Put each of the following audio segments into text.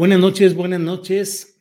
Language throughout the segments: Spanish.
Buenas noches, buenas noches.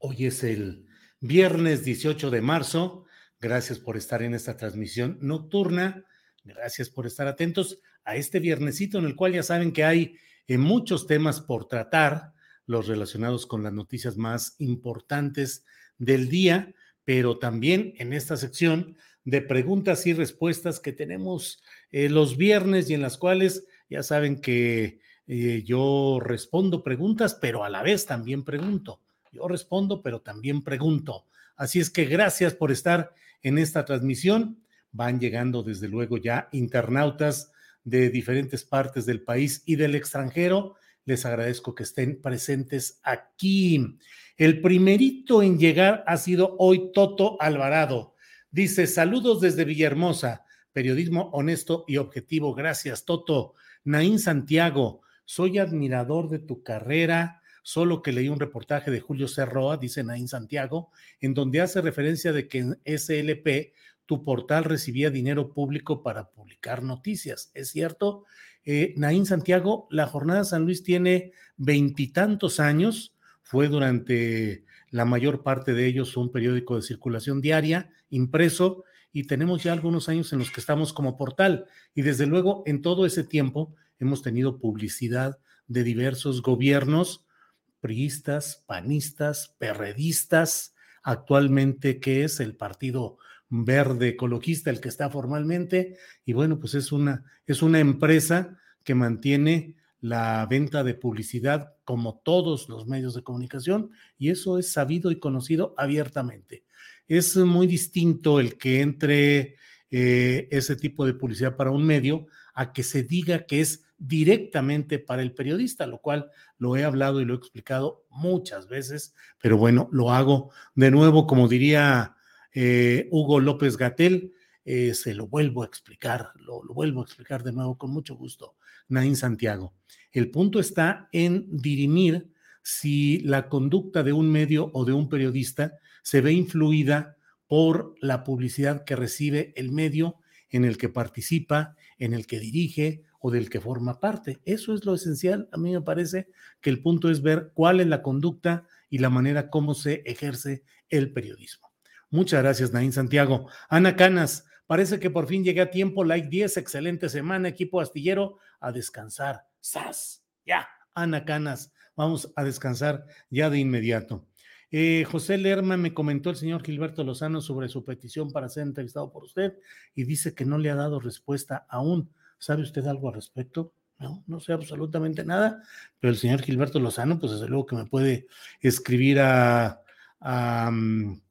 Hoy es el viernes 18 de marzo. Gracias por estar en esta transmisión nocturna. Gracias por estar atentos a este viernesito en el cual ya saben que hay eh, muchos temas por tratar, los relacionados con las noticias más importantes del día, pero también en esta sección de preguntas y respuestas que tenemos eh, los viernes y en las cuales ya saben que eh, yo respondo preguntas, pero a la vez también pregunto. Yo respondo, pero también pregunto. Así es que gracias por estar en esta transmisión. Van llegando desde luego ya internautas de diferentes partes del país y del extranjero. Les agradezco que estén presentes aquí. El primerito en llegar ha sido hoy Toto Alvarado. Dice, saludos desde Villahermosa, periodismo honesto y objetivo. Gracias, Toto. Naín Santiago, soy admirador de tu carrera, solo que leí un reportaje de Julio Cerroa, dice Naín Santiago, en donde hace referencia de que en SLP tu portal recibía dinero público para publicar noticias. ¿Es cierto? Eh, Santiago, la Jornada San Luis tiene veintitantos años, fue durante la mayor parte de ellos un periódico de circulación diaria, impreso, y tenemos ya algunos años en los que estamos como portal. Y desde luego, en todo ese tiempo hemos tenido publicidad de diversos gobiernos, priistas, panistas, perredistas, actualmente que es el Partido Verde Ecologista, el que está formalmente, y bueno, pues es una, es una empresa que mantiene la venta de publicidad como todos los medios de comunicación, y eso es sabido y conocido abiertamente. Es muy distinto el que entre eh, ese tipo de publicidad para un medio a que se diga que es directamente para el periodista, lo cual lo he hablado y lo he explicado muchas veces, pero bueno, lo hago de nuevo, como diría eh, Hugo López Gatel, eh, se lo vuelvo a explicar, lo, lo, vuelvo a explicar de nuevo con mucho gusto, Naín Santiago. El punto está en dirimir si la conducta de un medio o de un periodista se ve influida por la publicidad que recibe el medio en el que participa, en el que dirige o del que forma parte. Eso es lo esencial. A mí me parece que el punto es ver cuál es la conducta y la manera como se ejerce el periodismo. Muchas gracias, Naín Santiago. Ana Canas, parece que por fin llegué a tiempo. Like 10, excelente semana, equipo astillero, a descansar. ¡Sas! Ya, Ana Canas, vamos a descansar ya de inmediato. Eh, José Lerma me comentó el señor Gilberto Lozano sobre su petición para ser entrevistado por usted y dice que no le ha dado respuesta aún. ¿Sabe usted algo al respecto? No, no sé absolutamente nada, pero el señor Gilberto Lozano, pues desde luego que me puede escribir a, a, mm,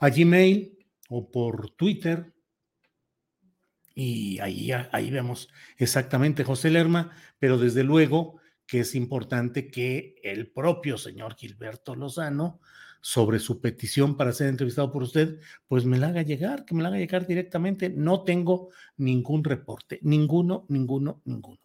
a Gmail o por Twitter. Y ahí, ahí vemos exactamente José Lerma, pero desde luego que es importante que el propio señor Gilberto Lozano, sobre su petición para ser entrevistado por usted, pues me la haga llegar, que me la haga llegar directamente. No tengo ningún reporte, ninguno, ninguno, ninguno.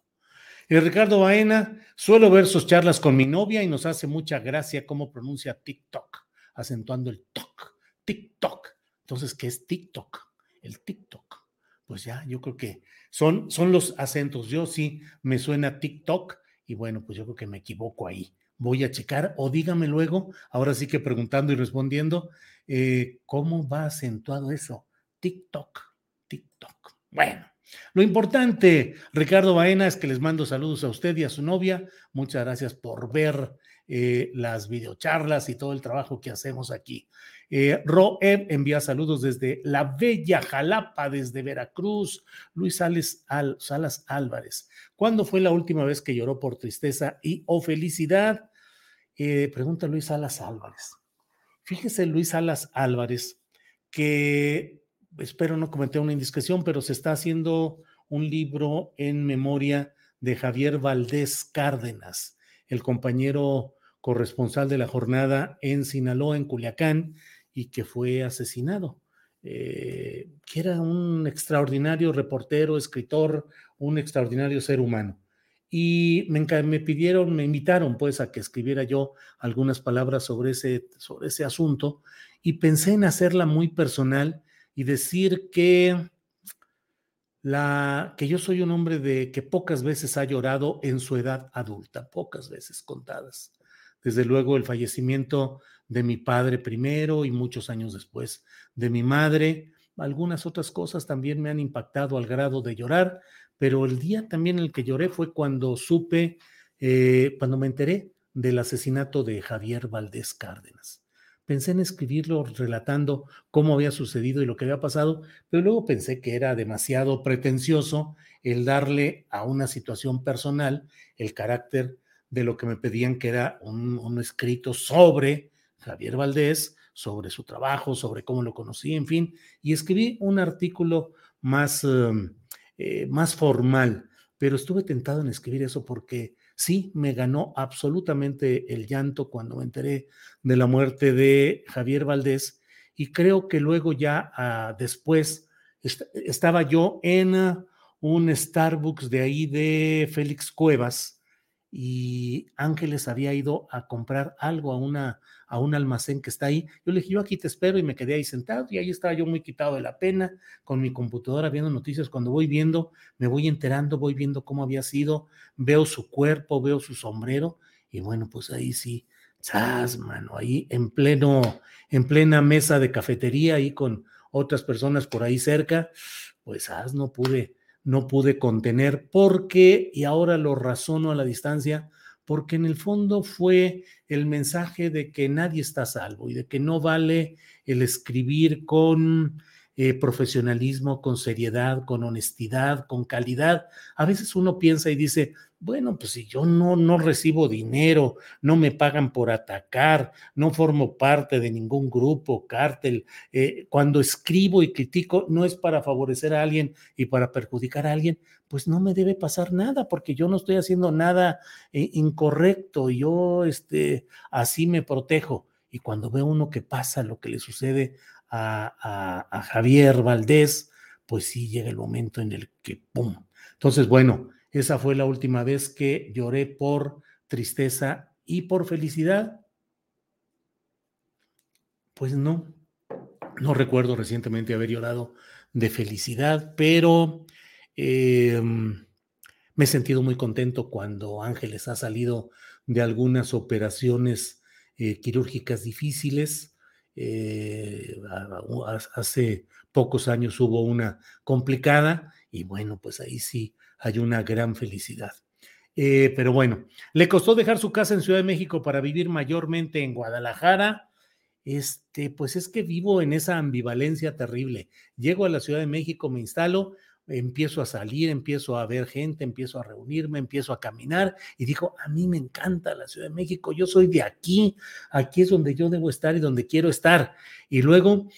Y Ricardo Baena, suelo ver sus charlas con mi novia y nos hace mucha gracia cómo pronuncia TikTok, acentuando el TOC, TikTok. Entonces, ¿qué es TikTok? El TikTok. pues ya, yo creo que son, son los acentos. Yo sí me suena TikTok y bueno, pues yo creo que me equivoco ahí. Voy a checar o dígame luego, ahora sí que preguntando y respondiendo, eh, ¿cómo va acentuado eso? TikTok, TikTok. Bueno, lo importante, Ricardo Baena, es que les mando saludos a usted y a su novia. Muchas gracias por ver eh, las videocharlas y todo el trabajo que hacemos aquí. Eh, Roeb envía saludos desde la bella Jalapa, desde Veracruz. Luis Salas Álvarez. ¿Cuándo fue la última vez que lloró por tristeza y o felicidad? Eh, pregunta Luis Salas Álvarez. Fíjese, Luis Salas Álvarez, que espero no cometer una indiscreción, pero se está haciendo un libro en memoria de Javier Valdés Cárdenas, el compañero corresponsal de la jornada en Sinaloa, en Culiacán, y que fue asesinado. Eh, que era un extraordinario reportero, escritor, un extraordinario ser humano. Y me, me, pidieron, me invitaron pues a que escribiera yo algunas palabras sobre ese, sobre ese asunto y pensé en hacerla muy personal y decir que, la, que yo soy un hombre de que pocas veces ha llorado en su edad adulta, pocas veces contadas. Desde luego el fallecimiento de mi padre primero y muchos años después de mi madre. Algunas otras cosas también me han impactado al grado de llorar, pero el día también en el que lloré fue cuando supe, eh, cuando me enteré del asesinato de Javier Valdés Cárdenas pensé en escribirlo relatando cómo había sucedido y lo que había pasado, pero luego pensé que era demasiado pretencioso el darle a una situación personal el carácter de lo que me pedían que era un, escrito sobre Javier Valdés, sobre su trabajo, sobre cómo lo conocí, en fin, y escribí un artículo más, em, eh, más formal, pero estuve tentado en escribir eso porque sí, me ganó absolutamente el llanto cuando me enteré de la muerte de Javier Valdés y creo que luego ya ah, después estaba yo en ah, un Starbucks de ahí de Félix Cuevas y Ángeles había ido a comprar algo a, una, a un almacén que está ahí. Yo le dije, yo aquí te espero y me quedé ahí sentado y ahí estaba yo muy quitado de la pena con mi computadora viendo noticias. Cuando voy viendo, me voy enterando, voy viendo cómo había sido, veo su cuerpo, veo su sombrero y bueno, pues ahí sí, chas, mano, ahí en pleno, en plena mesa de cafetería, ahí con otras personas por ahí cerca, pues as, no pude no pude contener porque, y ahora lo razono a la distancia, porque en el fondo fue el mensaje de que nadie está salvo y de que no vale el escribir con eh, profesionalismo, con seriedad, con honestidad, con calidad. A veces uno piensa y dice, bueno, pues si yo no, no recibo dinero, no me pagan por atacar, no formo parte de ningún grupo, cártel, eh, cuando escribo y critico no es para favorecer a alguien y para perjudicar a alguien, pues no me debe pasar nada porque yo no estoy haciendo nada eh, incorrecto, yo este, así me protejo. Y cuando veo uno que pasa lo que le sucede a, a Javier Valdés, pues sí llega el momento en el que, ¡pum! Entonces, bueno, esa fue la última vez que lloré por tristeza y por felicidad. Pues no, no recuerdo recientemente haber llorado de felicidad, pero em, me he sentido muy contento cuando Ángeles ha salido de algunas operaciones eh, quirúrgicas difíciles. Eh, hace pocos años hubo una complicada y bueno, pues ahí sí hay una gran felicidad. Eh, pero bueno, le costó dejar su casa en Ciudad de México para vivir mayormente en Guadalajara. Este, pues es que vivo en esa ambivalencia terrible. Llego a la Ciudad de México, me instalo, empiezo a salir, empiezo a ver gente, empiezo a reunirme, empiezo a caminar y digo, a mí me encanta la Ciudad de México, yo soy de aquí, aquí es donde yo debo estar y donde quiero estar. Y luego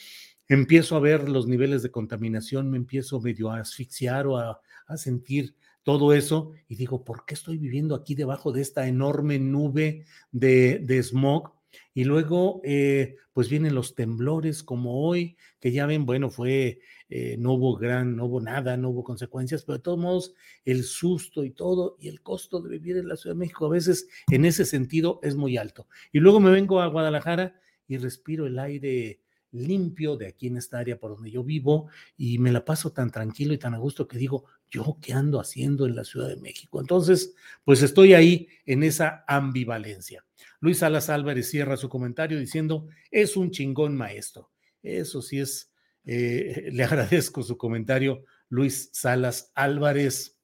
empiezo a ver los niveles de contaminación, me empiezo medio a asfixiar o a, sentir todo eso y digo, ¿por qué estoy viviendo aquí debajo de esta enorme nube de, de smog? Y luego, eh, pues vienen los temblores como hoy, que ya ven, bueno, fue, eh, no hubo gran, no hubo nada, no hubo consecuencias, pero de todos modos, el susto y todo, y el costo de vivir en la Ciudad de México a veces en ese sentido es muy alto. Y luego me vengo a Guadalajara y respiro el aire limpio de aquí en esta área por donde yo vivo y me la paso tan tranquilo y tan a gusto que digo, yo qué ando haciendo en la Ciudad de México. Entonces, pues estoy ahí en esa ambivalencia. Luis Salas Álvarez cierra su comentario diciendo, es un chingón maestro. Eso sí es, eh, le agradezco su comentario, Luis Salas Álvarez.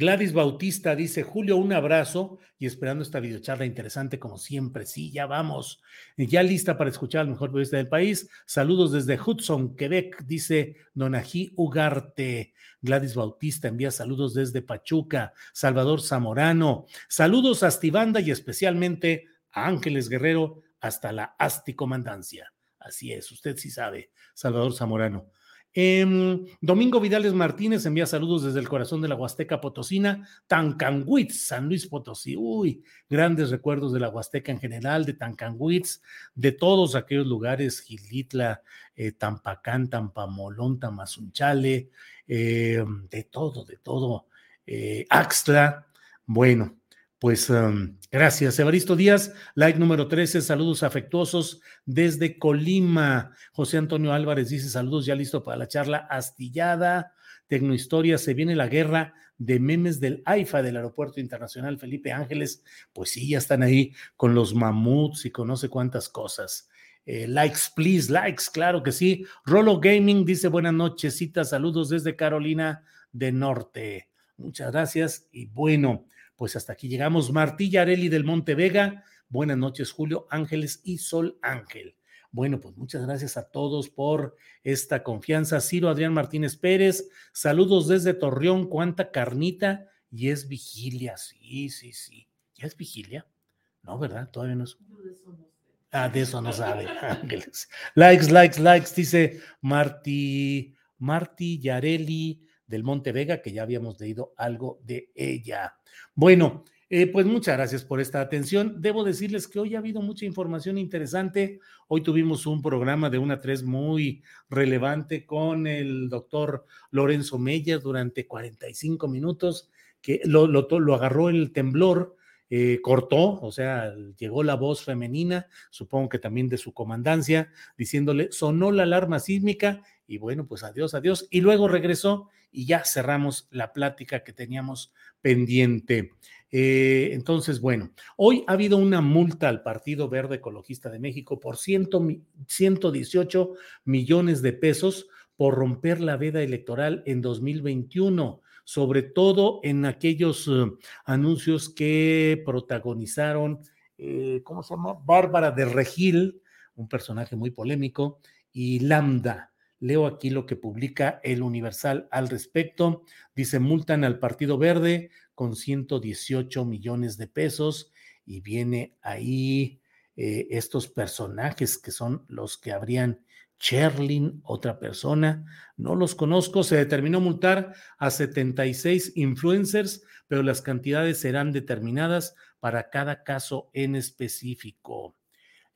Gladys Bautista dice, Julio, un abrazo y esperando esta videocharla interesante como siempre. Sí, ya vamos. Ya lista para escuchar al mejor periodista del país. Saludos desde Hudson, Quebec, dice Donají Ugarte. Gladys Bautista envía saludos desde Pachuca. Salvador Zamorano. Saludos a Astibanda y especialmente a Ángeles Guerrero hasta la Asti Comandancia. Así es, usted sí sabe, Salvador Zamorano. Em, Domingo Vidales Martínez envía saludos desde el corazón de la Huasteca Potosina, Tancanguitz, San Luis Potosí. Uy, grandes recuerdos de la Huasteca en general, de Tancanguitz, de todos aquellos lugares, Gilitla, eh, Tampacán, Tampamolón, Tamazunchale, em, de todo, de todo, eh, Axtla. Bueno, pues um, gracias. Evaristo Díaz, like número 13, saludos afectuosos desde Colima. José Antonio Álvarez dice saludos, ya listo para la charla astillada. Tecnohistoria, se viene la guerra de memes del AIFA del Aeropuerto Internacional Felipe Ángeles. Pues sí, ya están ahí con los mamuts y con no sé cuántas cosas. Eh, likes, please, likes, claro que sí. Rolo Gaming dice buenas noches, saludos desde Carolina de Norte. Muchas gracias y bueno pues hasta aquí llegamos. Martilla Areli del Monte Vega. Buenas noches, Julio Ángeles y Sol Ángel. Bueno, pues muchas gracias a todos por esta confianza. Ciro Adrián Martínez Pérez, saludos desde Torreón, cuánta carnita y es vigilia. Sí, sí, sí. ¿Ya es vigilia? No, ¿verdad? Todavía no es. Ah, de eso no sabe, Ángeles. Likes, likes, likes, dice Marti, Marti Yareli del Monte Vega, que ya habíamos leído algo de ella. Bueno, eh, pues muchas gracias por esta atención. Debo decirles que hoy ha habido mucha información interesante. Hoy tuvimos un programa de una tres muy relevante con el doctor Lorenzo Meyer durante 45 minutos, que lo, lo, lo agarró el temblor. Eh, cortó, o sea, llegó la voz femenina, supongo que también de su comandancia, diciéndole, sonó la alarma sísmica y bueno, pues adiós, adiós. Y luego regresó y ya cerramos la plática que teníamos pendiente. Eh, entonces, bueno, hoy ha habido una multa al Partido Verde Ecologista de México por 118 millones de pesos por romper la veda electoral en 2021, sobre todo en aquellos eh, anuncios que protagonizaron, eh, ¿cómo se llama? Bárbara de Regil, un personaje muy polémico, y Lambda, Leo aquí lo que publica el Universal al respecto. Dice, multan al Partido Verde con 118 millones de pesos y viene ahí eh, estos personajes que son los que habrían Cherlin, otra persona, no los conozco, se determinó multar a 76 influencers, pero las cantidades serán determinadas para cada caso en específico.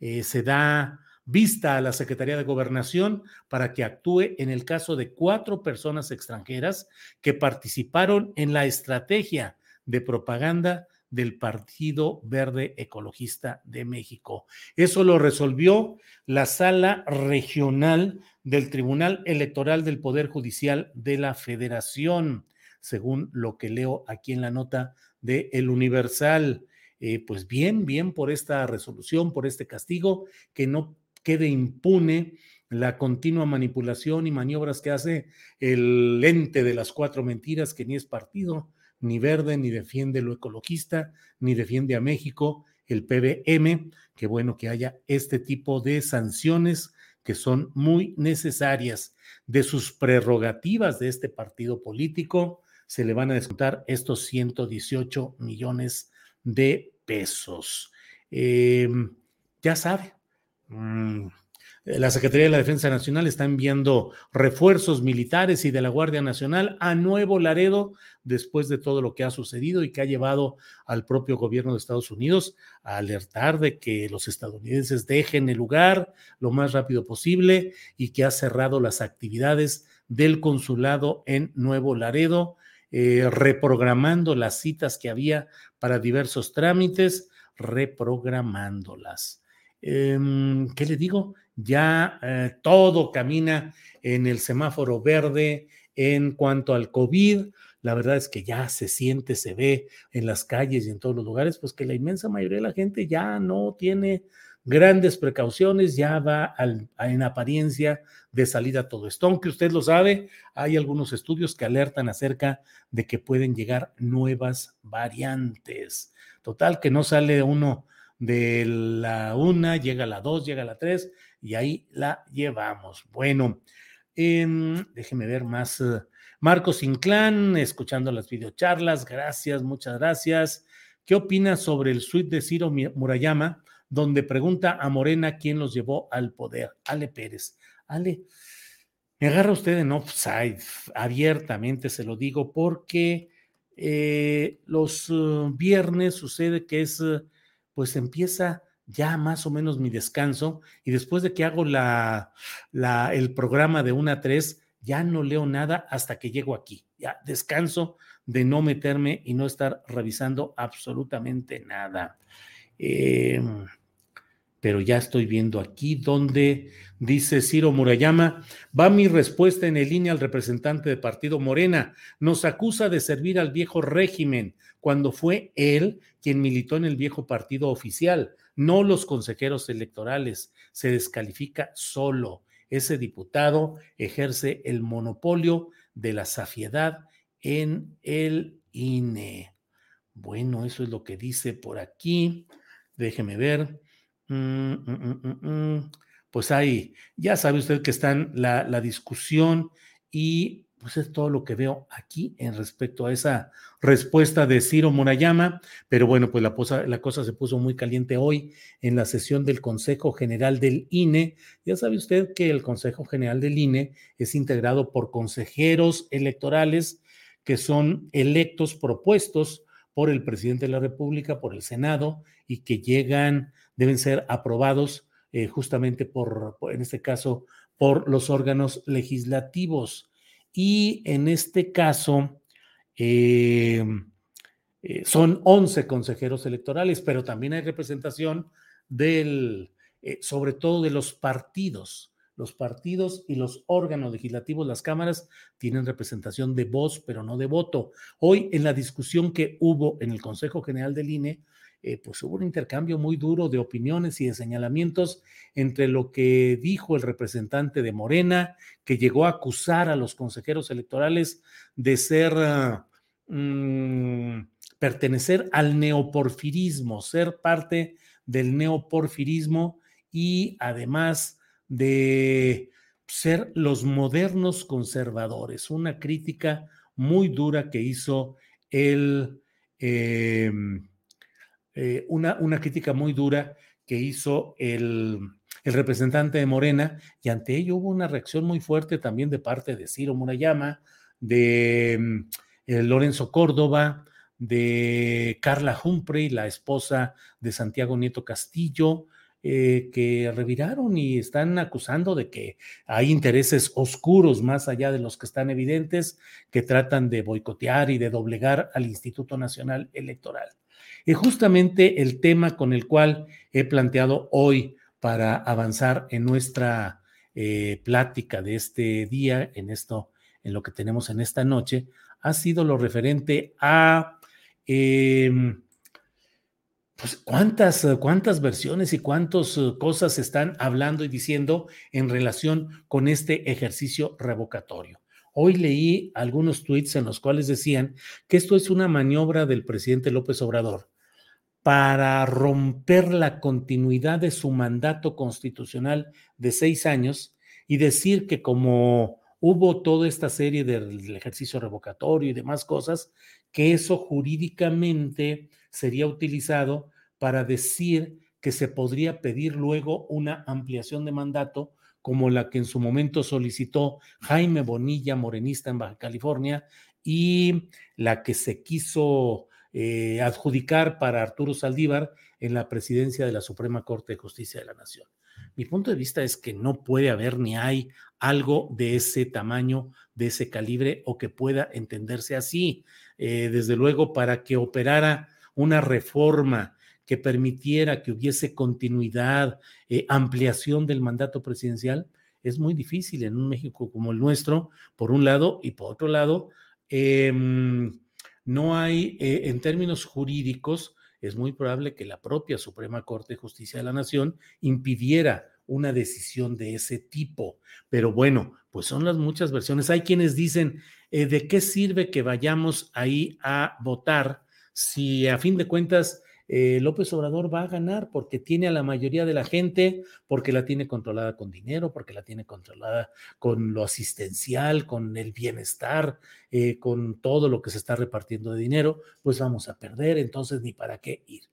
Eh, se da vista a la Secretaría de Gobernación para que actúe en el caso de cuatro personas extranjeras que participaron en la estrategia de propaganda del Partido Verde Ecologista de México. Eso lo resolvió la sala regional del Tribunal Electoral del Poder Judicial de la Federación, según lo que leo aquí en la nota de El Universal. Eh, pues bien, bien por esta resolución, por este castigo, que no quede impune la continua manipulación y maniobras que hace el ente de las cuatro mentiras, que ni es partido, ni verde, ni defiende lo ecologista, ni defiende a México, el PBM, que bueno que haya este tipo de sanciones que son muy necesarias. De sus prerrogativas de este partido político, se le van a descontar estos 118 millones de pesos. Em, ya sabe, Mm, la Secretaría de la Defensa Nacional está enviando refuerzos militares y de la Guardia Nacional a Nuevo Laredo después de todo lo que ha sucedido y que ha llevado al propio gobierno de Estados Unidos a alertar de que los estadounidenses dejen el lugar lo más rápido posible y que ha cerrado las actividades del consulado en Nuevo Laredo, eh, reprogramando las citas que había para diversos trámites, reprogramándolas. Em, ¿qué le digo? Ya eh, todo camina en el semáforo verde en cuanto al COVID. La verdad es que ya se siente, se ve en las calles y en todos los lugares, pues que la inmensa mayoría de la gente ya no tiene grandes precauciones, ya va en apariencia de salida todo esto. Aunque usted lo sabe, hay algunos estudios que alertan acerca de que pueden llegar nuevas variantes. Total, que no sale uno de la una, llega la dos, llega la tres y ahí la llevamos. Bueno, em, déjeme ver más. Eh, Marcos Inclán, escuchando las videocharlas, gracias, muchas gracias. ¿Qué opina sobre el suite de Ciro Murayama? donde pregunta a Morena quién los llevó al poder. Ale Pérez. Ale, me agarra usted en offside, abiertamente se lo digo, porque eh, los uh, viernes sucede que es, pues empieza ya más o menos mi descanso y después de que hago la, la, el programa de una a tres, ya no leo nada hasta que llego aquí. Ya descanso de no meterme y no estar revisando absolutamente nada. Eh, pero ya estoy viendo aquí donde dice Ciro Murayama, va mi respuesta en el línea al representante de Partido Morena. Nos acusa de servir al viejo régimen cuando fue él quien militó en el viejo partido oficial, no los consejeros electorales. Se descalifica solo. Ese diputado ejerce el monopolio de la safiedad en el INE. Bueno, eso es lo que dice por aquí. Déjeme ver. Mm, mm, mm, pues ahí, ya sabe usted que está la, la discusión y pues es todo lo que veo aquí en respecto a esa respuesta de Ciro Murayama, pero bueno, pues la, la, cosa se puso muy caliente hoy en la sesión del Consejo General del INE. Ya sabe usted que el Consejo General del INE es integrado por consejeros electorales que son electos, propuestos por el presidente de la República, por el Senado, y que llegan deben ser aprobados eh, justamente por, en este caso, por los órganos legislativos. Y en este caso, em, eh, son 11 consejeros electorales, pero también hay representación del, eh, sobre todo de los partidos. Los partidos y los órganos legislativos, las cámaras, tienen representación de voz, pero no de voto. Hoy, en la discusión que hubo en el Consejo General del INE, eh, pues hubo un intercambio muy duro de opiniones y de señalamientos entre lo que dijo el representante de Morena, que llegó a acusar a los consejeros electorales de ser, ah, mm, pertenecer al neoporfirismo, ser parte del neoporfirismo y además de ser los modernos conservadores, una crítica muy dura que hizo el... Em, eh, una, una, crítica muy dura que hizo el, el, representante de Morena y ante ello hubo una reacción muy fuerte también de parte de Ciro Murayama, de mm, eh, Lorenzo Córdoba, de Carla Humphrey, la esposa de Santiago Nieto Castillo, eh, que reviraron y están acusando de que hay intereses oscuros más allá de los que están evidentes que tratan de boicotear y de doblegar al Instituto Nacional Electoral. Y justamente el tema con el cual he planteado hoy para avanzar en nuestra eh, plática de este día, en esto, en lo que tenemos en esta noche, ha sido lo referente a em, pues cuántas, cuántas versiones y cuántas eh, cosas están hablando y diciendo en relación con este ejercicio revocatorio. Hoy leí algunos tweets en los cuales decían que esto es una maniobra del presidente López Obrador para romper la continuidad de su mandato constitucional de seis años y decir que como hubo toda esta serie del ejercicio revocatorio y demás cosas, que eso jurídicamente sería utilizado para decir que se podría pedir luego una ampliación de mandato como la que en su momento solicitó Jaime Bonilla, morenista en Baja California, y la que se quiso eh, adjudicar para Arturo Saldívar en la presidencia de la Suprema Corte de Justicia de la Nación. Mi punto de vista es que no puede haber ni hay algo de ese tamaño, de ese calibre o que pueda entenderse así. Eh, desde luego, para que operara una reforma que permitiera que hubiese continuidad, eh, ampliación del mandato presidencial, es muy difícil en un México como el nuestro, por un lado, y por otro lado, em, no hay, eh, en términos jurídicos, es muy probable que la propia Suprema Corte de Justicia de la Nación impidiera una decisión de ese tipo. Pero bueno, pues son las muchas versiones. Hay quienes dicen, eh, ¿de qué sirve que vayamos ahí a votar si a fin de cuentas eh, López Obrador va a ganar porque tiene a la mayoría de la gente, porque la tiene controlada con dinero, porque la tiene controlada con lo asistencial, con el bienestar, eh, con todo lo que se está repartiendo de dinero, pues vamos a perder, entonces ni para qué ir.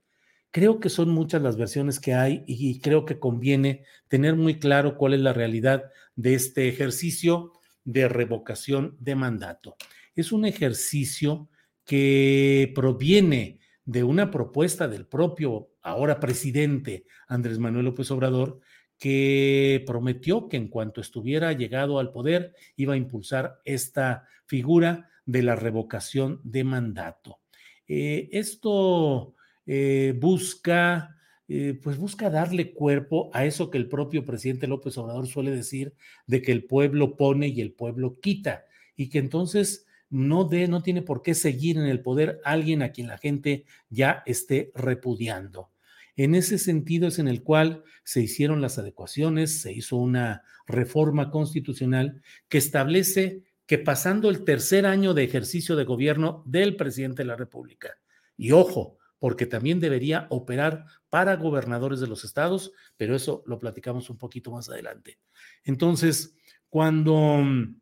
Creo que son muchas las versiones que hay y creo que conviene tener muy claro cuál es la realidad de este ejercicio de revocación de mandato. Es un ejercicio que proviene de una propuesta del propio ahora presidente Andrés Manuel López Obrador, que prometió que en cuanto estuviera llegado al poder iba a impulsar esta figura de la revocación de mandato. Eh, esto eh, busca, eh, pues busca darle cuerpo a eso que el propio presidente López Obrador suele decir, de que el pueblo pone y el pueblo quita, y que entonces no, no tiene por qué seguir en el poder alguien a quien la gente ya esté repudiando. En ese sentido es en el cual se hicieron las adecuaciones, se hizo una reforma constitucional que establece que pasando el tercer año de ejercicio de gobierno del presidente de la República, y ojo, porque también debería operar para gobernadores de los estados, pero eso lo platicamos un poquito más adelante. Entonces, cuando mm,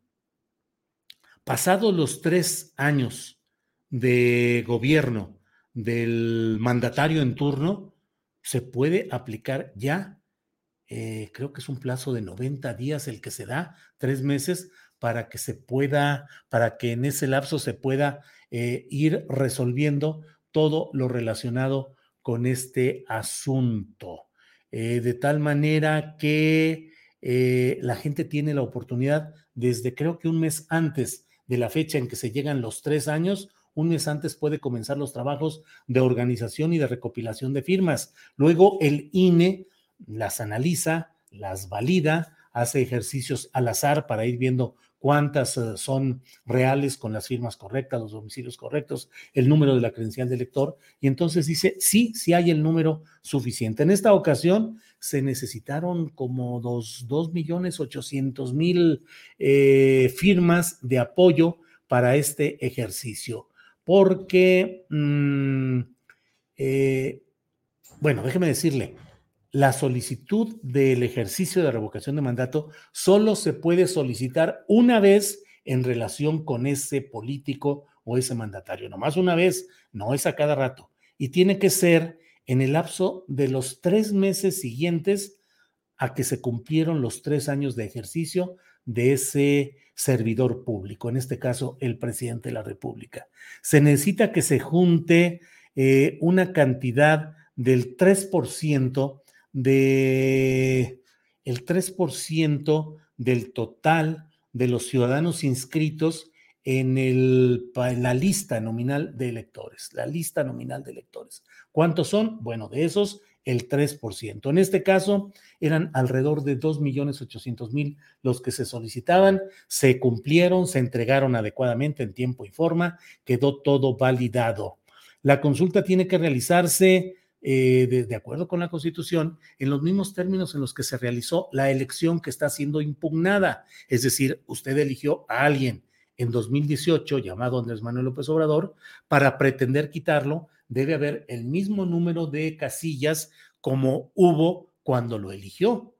pasados los tres años de gobierno del mandatario en turno, se puede aplicar ya, eh, creo que es un plazo de 90 días el que se da, tres meses, para que se pueda, para que en ese lapso se pueda eh, ir resolviendo todo lo relacionado con este asunto. Eh, de tal manera que la gente tiene la oportunidad desde creo que un mes antes de la fecha en que se llegan los tres años, un mes antes puede comenzar los trabajos de organización y de recopilación de firmas. Luego el INE las analiza, las valida, hace ejercicios al azar para ir viendo cuántas eh, son reales con las firmas correctas, los domicilios correctos, el número de la credencial del lector, y entonces dice, sí, sí hay el número suficiente. En esta ocasión se necesitaron como dos, millones ochocientos mil eh, firmas de apoyo para este ejercicio, porque, mm, eh, bueno, déjeme decirle, la solicitud del ejercicio de revocación de mandato solo se puede solicitar una vez en relación con ese político o ese mandatario, nomás una vez, no es a cada rato. Y tiene que ser en el lapso de los tres meses siguientes a que se cumplieron los tres años de ejercicio de ese servidor público, en este caso el presidente de la República. Se necesita que se junte eh, una cantidad del 3% de el 3% del total de los ciudadanos inscritos en, el, la lista nominal de electores, la lista nominal de electores. ¿Cuántos son? Bueno, de esos, el 3%. En este caso, eran alrededor de 2.800.000 los que se solicitaban, se cumplieron, se entregaron adecuadamente en tiempo y forma, quedó todo validado. La consulta tiene que realizarse eh, de, acuerdo con la Constitución, en los mismos términos en los que se realizó la elección que está siendo impugnada. Es decir, usted eligió a alguien en 2018 llamado Andrés Manuel López Obrador para pretender quitarlo, debe haber el mismo número de casillas como hubo cuando lo eligió,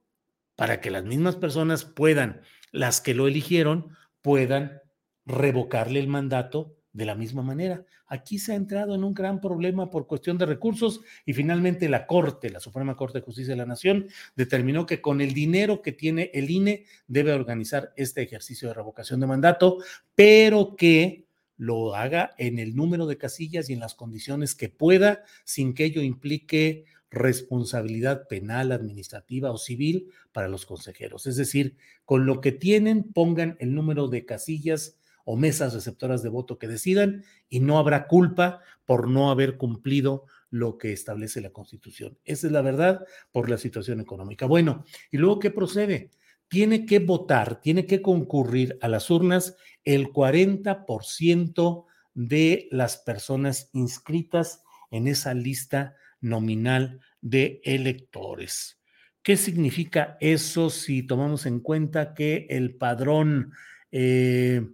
para que las mismas personas puedan, las que lo eligieron, puedan revocarle el mandato de la misma manera. Aquí se ha entrado en un gran problema por cuestión de recursos y finalmente la Corte, la Suprema Corte de Justicia de la Nación, determinó que con el dinero que tiene el INE debe organizar este ejercicio de revocación de mandato, pero que lo haga en el número de casillas y en las condiciones que pueda, sin que ello implique responsabilidad penal, administrativa o civil para los consejeros. Es decir, con lo que tienen, pongan el número de casillas o mesas receptoras de voto que decidan y no habrá culpa por no haber cumplido lo que establece la Constitución. Esa es la verdad por la situación económica. Bueno, ¿y luego qué procede? Tiene que votar, tiene que concurrir a las urnas el 40% de las personas inscritas en esa lista nominal de electores. ¿Qué significa eso si tomamos en cuenta que el padrón, eh,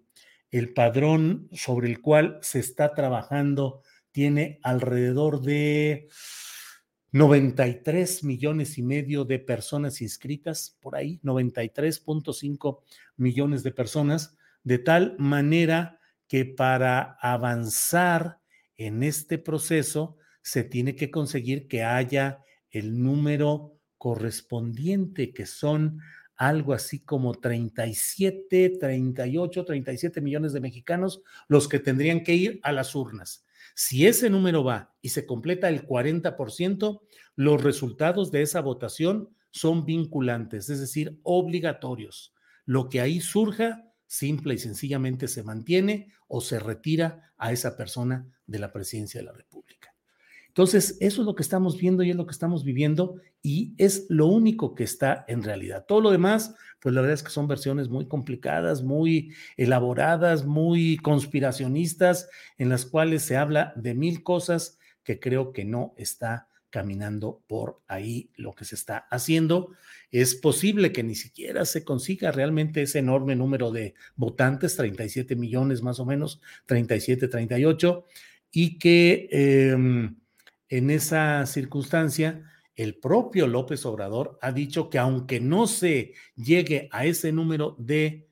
el padrón sobre el cual se está trabajando tiene alrededor de 93 millones y medio de personas inscritas, por ahí, 93.5 millones de personas, de tal manera que para avanzar en este proceso se tiene que conseguir que haya el número correspondiente, que son algo así como 37, 38, 37 millones de mexicanos los que tendrían que ir a las urnas. Si ese número va y se completa el 40%, los resultados de esa votación son vinculantes, es decir, obligatorios. Lo que ahí surja, simple y sencillamente se mantiene o se retira a esa persona de la presidencia de la República. Entonces, eso es lo que estamos viendo y es lo que estamos viviendo y es lo único que está en realidad. Todo lo demás, pues la verdad es que son versiones muy complicadas, muy elaboradas, muy conspiracionistas, en las cuales se habla de mil cosas que creo que no está caminando por ahí lo que se está haciendo. Es posible que ni siquiera se consiga realmente ese enorme número de votantes, 37 millones más o menos, 37, 38, y que... Eh, en esa circunstancia, el propio López Obrador ha dicho que aunque no se llegue a ese número de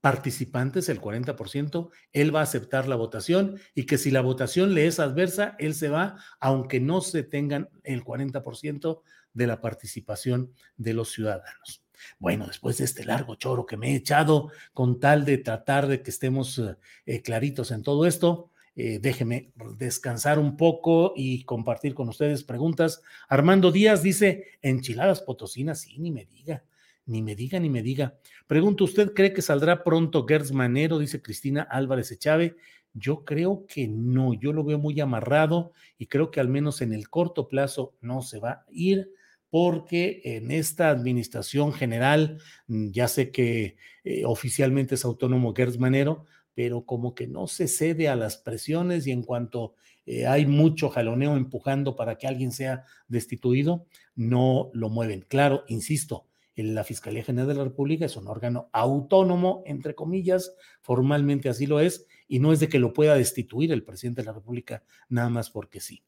participantes, el 40%, él va a aceptar la votación y que si la votación le es adversa, él se va, aunque no se tengan el 40% de la participación de los ciudadanos. Bueno, después de este largo choro que me he echado con tal de tratar de que estemos eh, claritos en todo esto, eh, déjeme descansar un poco y compartir con ustedes preguntas. Armando Díaz dice, enchiladas potosinas, sí, ni me diga, ni me diga, ni me diga. Pregunto, ¿usted cree que saldrá pronto Gertz Manero? Dice Cristina Álvarez Echave. Yo creo que no, yo lo veo muy amarrado y creo que al menos en el corto plazo no se va a ir porque en esta administración general, mm, ya sé que eh, oficialmente es autónomo Gertz Manero, pero como que no se cede a las presiones y en cuanto eh, hay mucho jaloneo empujando para que alguien sea destituido, no lo mueven. Claro, insisto, la Fiscalía General de la República es un órgano autónomo, entre comillas, formalmente así lo es, y no es de que lo pueda destituir el presidente de la República nada más porque sí.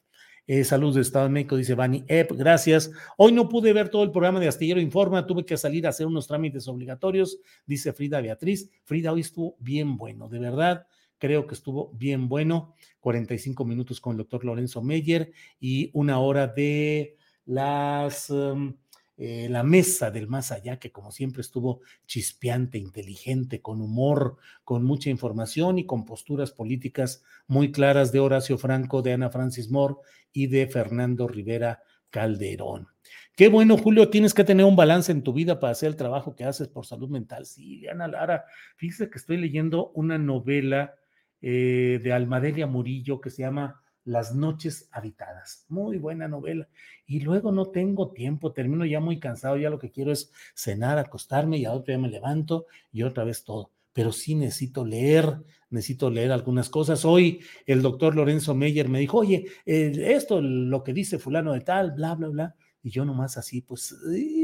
Salud de Estado de México, dice Bani Ep, gracias. Hoy no pude ver todo el programa de Astillero Informa, tuve que salir a hacer unos trámites obligatorios, dice Frida Beatriz. Frida, hoy estuvo bien bueno, de verdad, creo que estuvo bien bueno. 45 minutos con el doctor Lorenzo Meyer y una hora de las... Um, eh, la mesa del más allá, que como siempre estuvo chispeante, inteligente, con humor, con mucha información y con posturas políticas muy claras de Horacio Franco, de Ana Francis Moore y de Fernando Rivera Calderón. Qué bueno, Julio, tienes que tener un balance en tu vida para hacer el trabajo que haces por salud mental. Sí, Diana Lara, fíjese que estoy leyendo una novela eh, de Almadelia Murillo que se llama las noches habitadas. Muy buena novela. Y luego no tengo tiempo, termino ya muy cansado, ya lo que quiero es cenar, acostarme y a otro día me levanto y otra vez todo. Pero sí necesito leer, necesito leer algunas cosas. Hoy el doctor Lorenzo Meyer me dijo, oye, esto, lo que dice fulano de tal, bla, bla, bla. Y yo nomás así, pues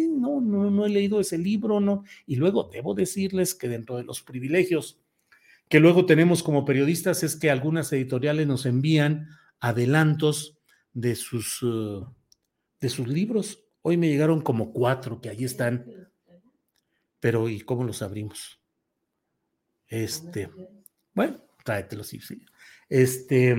no, no he leído ese libro, no. Y luego debo decirles que dentro de los privilegios que luego tenemos como periodistas es que algunas editoriales nos envían adelantos de sus, uh, de sus libros. Hoy me llegaron como cuatro que allí están. Pero ¿y cómo los abrimos? Este, bueno, tráetelos, sí, sí. Este,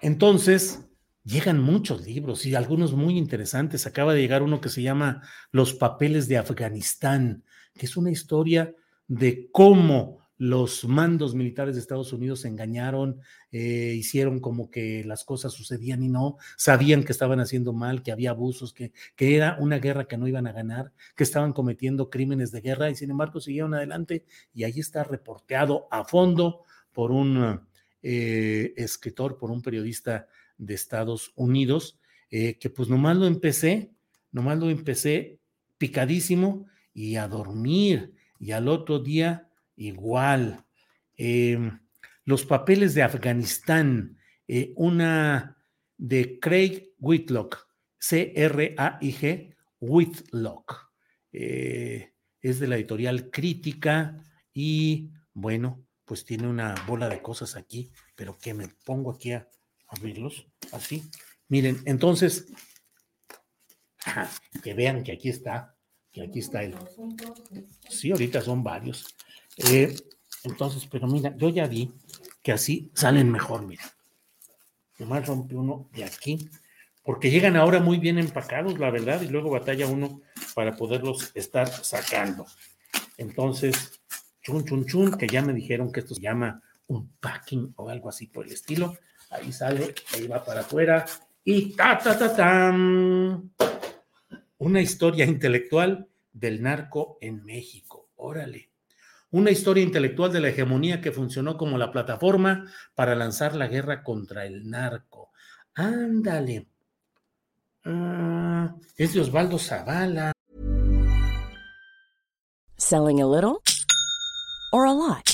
entonces, llegan muchos libros y algunos muy interesantes. Acaba de llegar uno que se llama Los papeles de Afganistán, que es una historia de cómo los mandos militares de Estados Unidos se engañaron, eh, hicieron como que las cosas sucedían y no, sabían que estaban haciendo mal, que había abusos, que, que era una guerra que no iban a ganar, que estaban cometiendo crímenes de guerra y sin embargo siguieron adelante. Y ahí está reporteado a fondo por un eh, escritor, por un periodista de Estados Unidos, eh, que pues nomás lo empecé, nomás lo empecé picadísimo y a dormir, y al otro día igual. Em, los papeles de Afganistán, eh, una de Craig Whitlock, C-R-A-I-G, Whitlock. Eh, es de la editorial Crítica y bueno, pues tiene una bola de cosas aquí, pero que me pongo aquí a abrirlos, así. Miren, entonces, que vean que aquí está, que aquí está el... Sí, ahorita son varios. Eh, entonces, pero mira, yo ya vi que así salen mejor, mira. Nomás rompe uno de aquí, porque llegan ahora muy bien empacados, la verdad, y luego batalla uno para poderlos estar sacando. Entonces, chun, chun, chun, que ya me dijeron que esto se llama un packing o algo así por el estilo. Ahí sale, ahí va para afuera. Y ta, ta, ta, tan. Una historia intelectual del narco en México. Órale. Una historia intelectual de la hegemonía que funcionó como la plataforma para lanzar la guerra contra el narco. Ándale. Ah, es de Osvaldo Zavala. Selling a little or a lot?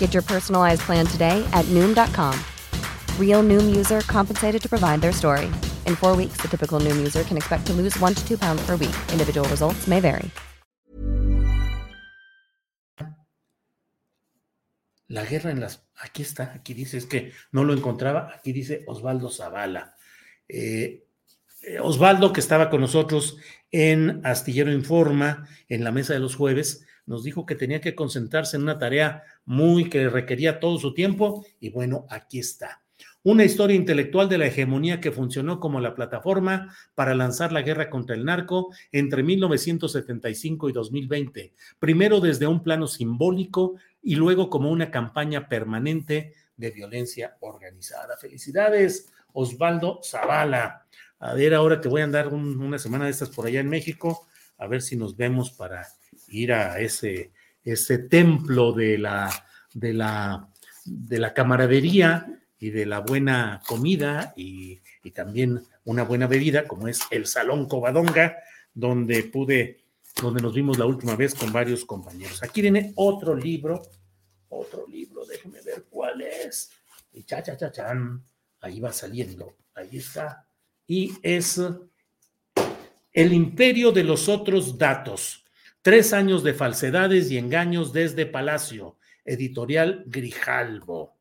Get your personalized plan today at Noom.com. Real Noom user compensated to provide their story. In four weeks, the typical Noom user can expect to lose one to two pounds per week. Individual results may vary. La guerra en las. Aquí está, aquí dice, es que no lo encontraba. Aquí dice Osvaldo Zavala. Eh, eh, Osvaldo, que estaba con nosotros en Astillero Informa, en la mesa de los jueves, nos dijo que tenía que concentrarse en una tarea muy que requería todo su tiempo y bueno, aquí está. Una historia intelectual de la hegemonía que funcionó como la plataforma para lanzar la guerra contra el narco entre 1975 y 2020, primero desde un plano simbólico y luego como una campaña permanente de violencia organizada. Felicidades, Osvaldo Zavala. A ver, ahora que voy a andar una semana de estas por allá en México, a ver si nos vemos para ir a ese, ese templo de la, de, la, de la camaradería y de la buena comida y, y también una buena bebida, como es el Salón Covadonga, donde pude, donde nos vimos la última vez con varios compañeros. Aquí viene otro libro, otro libro, déjeme ver cuál es. Y cha, cha, cha, chan, ahí va saliendo, ahí está. Y es El imperio de los otros datos. Tres años de falsedades y engaños desde Palacio. Editorial Grijalvo.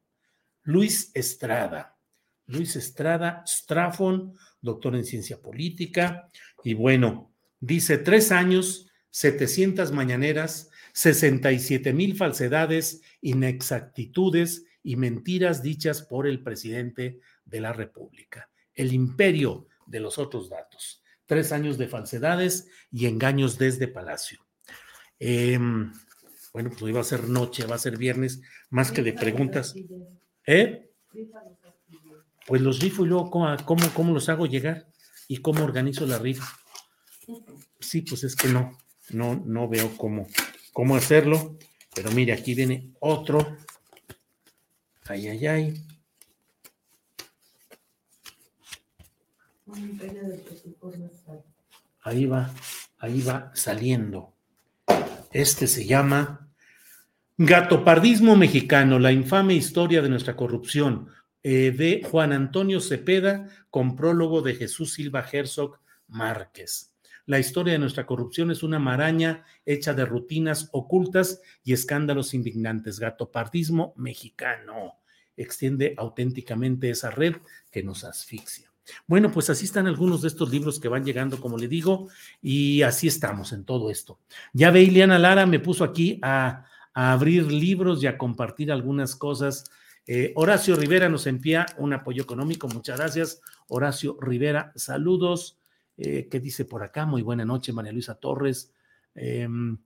Luis Estrada. Luis Estrada, Strafon, doctor en ciencia política. Y bueno, dice tres años, 700 mañaneras, 67 mil falsedades, inexactitudes y mentiras dichas por el presidente de la República. El imperio de los otros datos. Tres años de falsedades y engaños desde Palacio. Em, bueno, pues iba a ser noche, va a ser viernes, más que de preguntas. ¿Eh? Pues los rifo y luego ¿cómo, cómo, los hago llegar y cómo organizo la rifa. Sí, pues es que no, no, no veo cómo, cómo hacerlo. Pero mire, aquí viene otro. Ay, ay, ay. Ahí va, ahí va saliendo. Este se llama Gatopardismo Mexicano, la infame historia de nuestra corrupción, eh, de Juan Antonio Cepeda, con prólogo de Jesús Silva Herzog Márquez. La historia de nuestra corrupción es una maraña hecha de rutinas ocultas y escándalos indignantes. Gatopardismo mexicano extiende auténticamente esa red que nos asfixia. Bueno, pues así están algunos de estos libros que van llegando, como le digo, y así estamos en todo esto. Ya ve, Ileana Lara me puso aquí a, abrir libros y a compartir algunas cosas. Eh, Horacio Rivera nos envía un apoyo económico. Muchas gracias, Horacio Rivera. Saludos. Eh, ¿Qué dice por acá? Muy buena noche, María Luisa Torres. Em,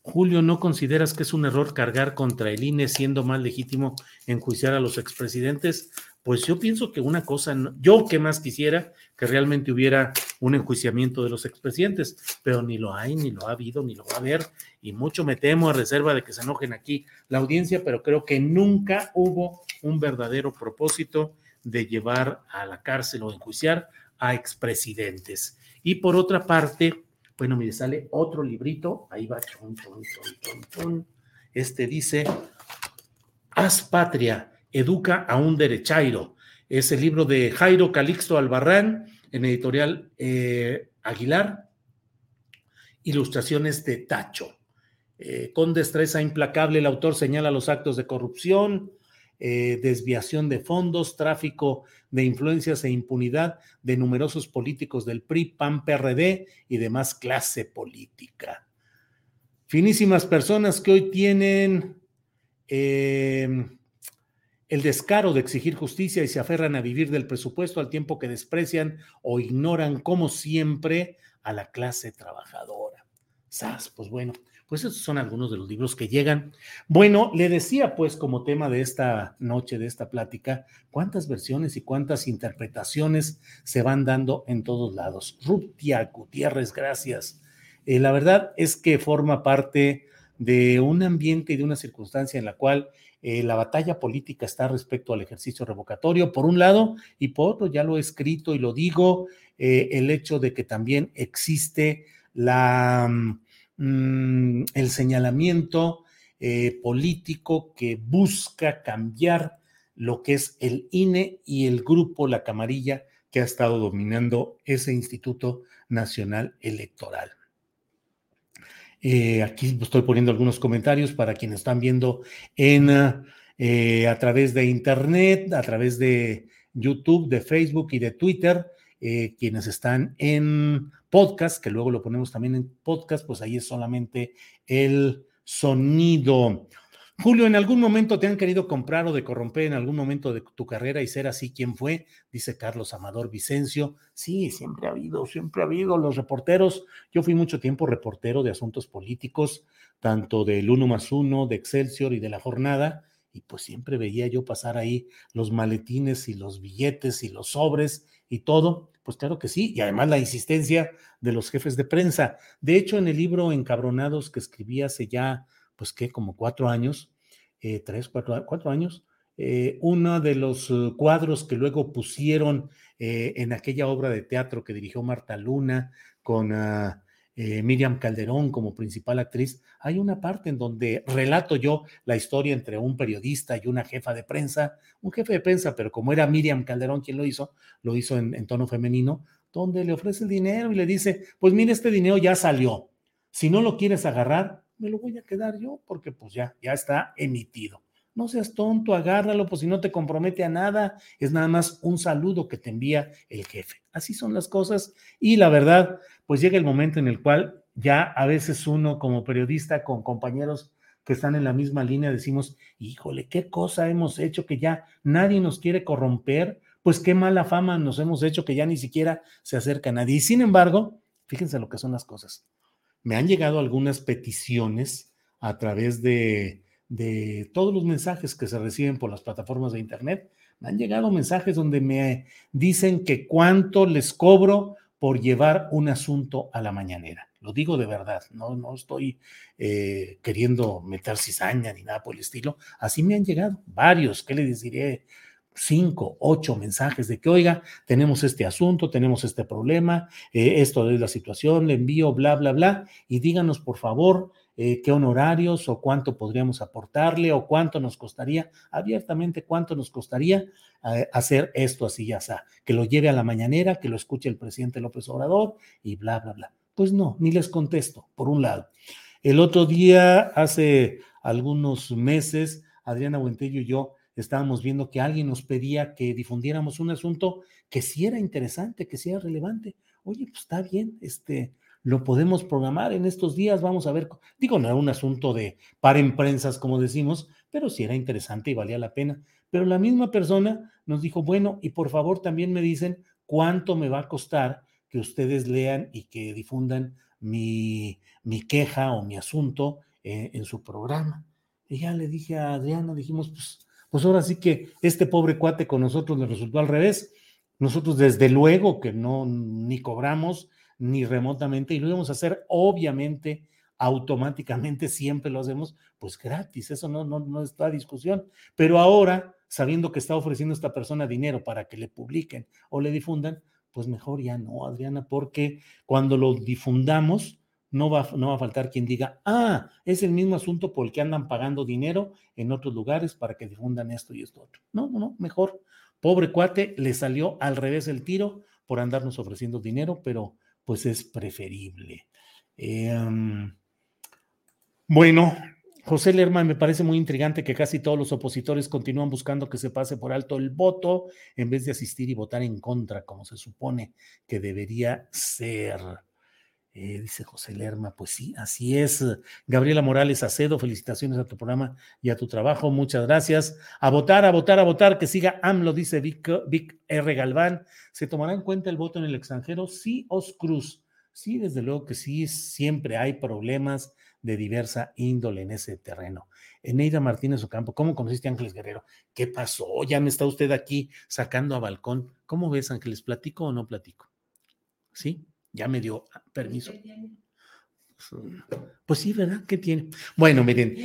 Julio, ¿no consideras que es un error cargar contra el INE siendo más legítimo enjuiciar a los expresidentes? Pues yo pienso que una cosa, yo que más quisiera que realmente hubiera un enjuiciamiento de los expresidentes, pero ni lo hay, ni lo ha habido, ni lo va a haber, y mucho me temo a reserva de que se enojen aquí la audiencia, pero creo que nunca hubo un verdadero propósito de llevar a la cárcel o enjuiciar a expresidentes. Y por otra parte, bueno, mire, sale otro librito, ahí va, Este dice, Haz patria, educa a un derechairo. Es el libro de Jairo Calixto Albarrán, en editorial eh, Aguilar, ilustraciones de Tacho. Eh, con destreza implacable, el autor señala los actos de corrupción, eh, desviación de fondos, tráfico de influencias e impunidad de numerosos políticos del PRI, PAN, PRD y demás clase política. Finísimas personas que hoy tienen el descaro de exigir justicia y se aferran a vivir del presupuesto al tiempo que desprecian o ignoran, como siempre, a la clase trabajadora. ¿Sas? Pues bueno, pues esos son algunos de los libros que llegan. Bueno, le decía pues como tema de esta noche, de esta plática, cuántas versiones y cuántas interpretaciones se van dando en todos lados. Rutia Gutiérrez, gracias. Eh, la verdad es que forma parte de un ambiente y de una circunstancia en la cual eh, la batalla política está respecto al ejercicio revocatorio, por un lado, y por otro, ya lo he escrito y lo digo, eh, el hecho de que también existe Mm, el señalamiento eh, político que busca cambiar lo que es el INE y el grupo La Camarilla que ha estado dominando ese Instituto Nacional Electoral. Eh, aquí estoy poniendo algunos comentarios para quienes están viendo en, eh, a través de Internet, a través de YouTube, de Facebook y de Twitter. Eh, quienes están en podcast, que luego lo ponemos también en podcast, pues ahí es solamente el sonido. Julio, ¿en algún momento te han querido comprar o de corromper en algún momento de tu carrera y ser así? ¿Quién fue? Dice Carlos Amador Vicencio. Sí, siempre ha habido, siempre ha habido los reporteros. Yo fui mucho tiempo reportero de asuntos políticos, tanto del Uno más Uno, de Excelsior y de la jornada, y pues siempre veía yo pasar ahí los maletines y los billetes y los sobres y todo, pues claro que sí, y además la insistencia de los jefes de prensa. De hecho, en el libro Encabronados que escribí hace ya, pues qué, como cuatro años, eh, tres, cuatro, cuatro años, eh, uno de los eh, cuadros que luego pusieron en aquella obra de teatro que dirigió Marta Luna con... Ah, Miriam Calderón como principal actriz, hay una parte en donde relato yo la historia entre un periodista y una jefa de prensa, un jefe de prensa, pero como era Miriam Calderón quien lo hizo, lo hizo en, tono femenino, donde le ofrece el dinero y le dice, pues mire, este dinero ya salió, si no lo quieres agarrar, me lo voy a quedar yo porque pues ya, ya está emitido. No seas tonto, agárralo, pues si no te compromete a nada, es nada más un saludo que te envía el jefe. Así son las cosas y la verdad, pues llega el momento en el cual ya a veces uno como periodista con compañeros que están en la misma línea decimos, híjole, qué cosa hemos hecho que ya nadie nos quiere corromper, pues qué mala fama nos hemos hecho que ya ni siquiera se acerca a nadie. Y sin embargo, fíjense lo que son las cosas. Me han llegado algunas peticiones a través de todos los mensajes que se reciben por las plataformas de Internet. Me han llegado mensajes donde me dicen que cuánto les cobro por llevar un asunto a la mañanera. Lo digo de verdad, no, no estoy eh, queriendo meter cizaña ni nada por el estilo. Así me han llegado varios, ¿qué les diré? Cinco, ocho mensajes de que, oiga, tenemos este asunto, tenemos este problema, eh, esto es la situación, le envío, bla, bla, bla, y díganos por favor eh, qué honorarios o cuánto podríamos aportarle o cuánto nos costaría, abiertamente cuánto nos costaría eh, hacer esto así ya sea, que lo lleve a la mañanera, que lo escuche el presidente López Obrador y bla, bla, bla. Pues no, ni les contesto, por un lado. El otro día, hace algunos meses, Adriana Buentello y yo estábamos viendo que alguien nos pedía que difundiéramos un asunto que sí era interesante, que sí era relevante. Oye, pues está bien, este, lo podemos programar en estos días, vamos a ver, digo, no era un asunto de para en prensas, como decimos, pero sí era interesante y valía la pena. Pero la misma persona nos dijo, bueno, y por favor también me dicen cuánto me va a costar que ustedes lean y que difundan mi, mi queja o mi asunto eh, en su programa. Y ya le dije a Adriana, dijimos, pues, pues ahora sí que este pobre cuate con nosotros le resultó al revés. Nosotros desde luego que no ni cobramos, ni remotamente, y lo íbamos a hacer obviamente automáticamente, siempre lo hacemos, pues gratis, eso no, no, no está discusión. Pero ahora, sabiendo que está ofreciendo esta persona dinero para que le publiquen o le difundan, pues mejor ya no, Adriana, porque cuando lo difundamos, no va, no va a faltar quien diga, ah, es el mismo asunto por el que andan pagando dinero en otros lugares para que difundan esto y esto otro. No, no, no, mejor. Pobre cuate, le salió al revés el tiro por andarnos ofreciendo dinero, pero pues es preferible. Em, bueno, José Lerma, me parece muy intrigante que casi todos los opositores continúan buscando que se pase por alto el voto en vez de asistir y votar en contra, como se supone que debería ser. Eh, dice José Lerma, pues sí, así es. Gabriela Morales Acedo, felicitaciones a tu programa y a tu trabajo, muchas gracias. A votar, a votar, a votar, que siga AMLO, dice Vic, Vic R. Galván. ¿Se tomará en cuenta el voto en el extranjero? Sí, Oscruz. Sí, desde luego que sí, siempre hay problemas de diversa índole en ese terreno. Eneida Martínez Ocampo, ¿cómo conociste a Ángeles Guerrero? ¿Qué pasó? Ya me está usted aquí sacando a balcón. ¿Cómo ves, Ángeles? ¿Platico o no platico? ¿Sí? Ya me dio permiso. Pues sí, ¿verdad? ¿Qué tiene? Bueno, miren,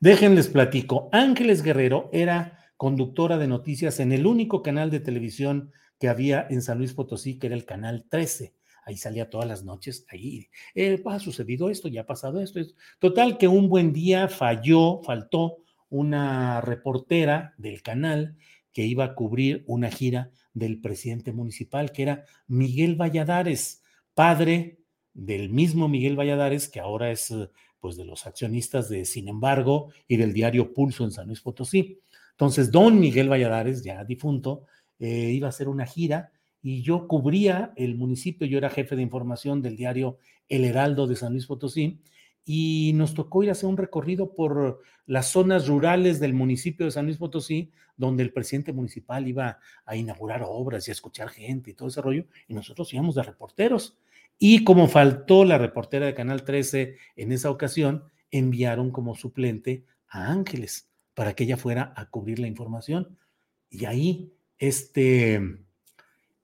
déjenles platico. Ángeles Guerrero era conductora de noticias en el único canal de televisión que había en San Luis Potosí, que era el canal 13 ahí salía todas las noches, ahí eh, ha sucedido esto, ya ha pasado esto, Total que un buen día falló, faltó una reportera del canal que iba a cubrir una gira del presidente municipal, que era Miguel Valladares, padre del mismo Miguel Valladares, que ahora es pues de los accionistas de Sin embargo y del diario Pulso en San Luis Potosí. Entonces, don Miguel Valladares, ya difunto, eh, iba a hacer una gira y yo cubría el municipio, yo era jefe de información del diario El Heraldo de San Luis Potosí, y nos tocó ir a hacer un recorrido por las zonas rurales del municipio de San Luis Potosí, donde el presidente municipal iba a inaugurar obras y a escuchar gente y todo ese rollo, y nosotros íbamos de reporteros. Y como faltó la reportera de Canal 13 en esa ocasión, enviaron como suplente a Ángeles para que ella fuera a cubrir la información. Y ahí, este,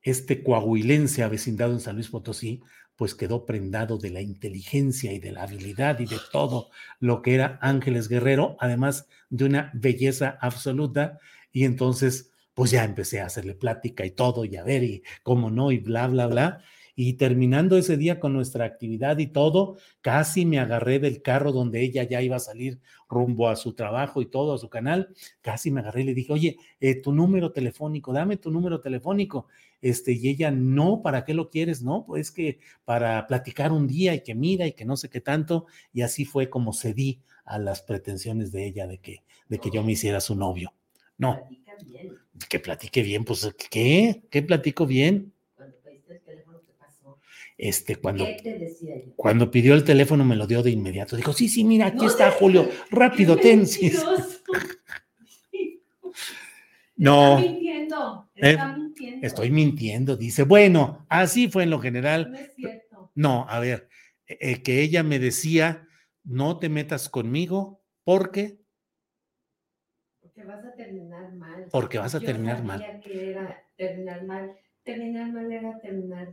este coahuilense avecindado en San Luis Potosí, pues quedó prendado de la inteligencia y de la habilidad y de todo lo que era Ángeles Guerrero, además de una belleza absoluta. Y entonces, pues ya empecé a hacerle plática y todo, y a ver, y cómo no, y bla, bla, bla. Y terminando ese día con nuestra actividad y todo, casi me agarré del carro donde ella ya iba a salir rumbo a su trabajo y todo, a su canal. Casi me agarré y le dije, oye, eh, tu número telefónico, dame tu número telefónico. Este, y ella, no, ¿para qué lo quieres? No, pues que para platicar un día y que mira y que no sé qué tanto. Y así fue como cedí a las pretensiones de ella de que, de que yo me hiciera su novio. No. Que platique bien, pues, ¿qué? ¿Qué platico bien? este, cuando, cuando pidió el teléfono me lo dio de inmediato. Dijo, sí, sí, mira, aquí está Julio, rápido, ten. no. Está mintiendo, eh, está mintiendo. Estoy mintiendo, dice. Bueno, así fue en lo general. No es cierto. No, a ver, eh, que ella me decía, no te metas conmigo porque... Porque vas a terminar mal. Porque vas a terminar mal. Que era terminar mal. Terminar mal era terminar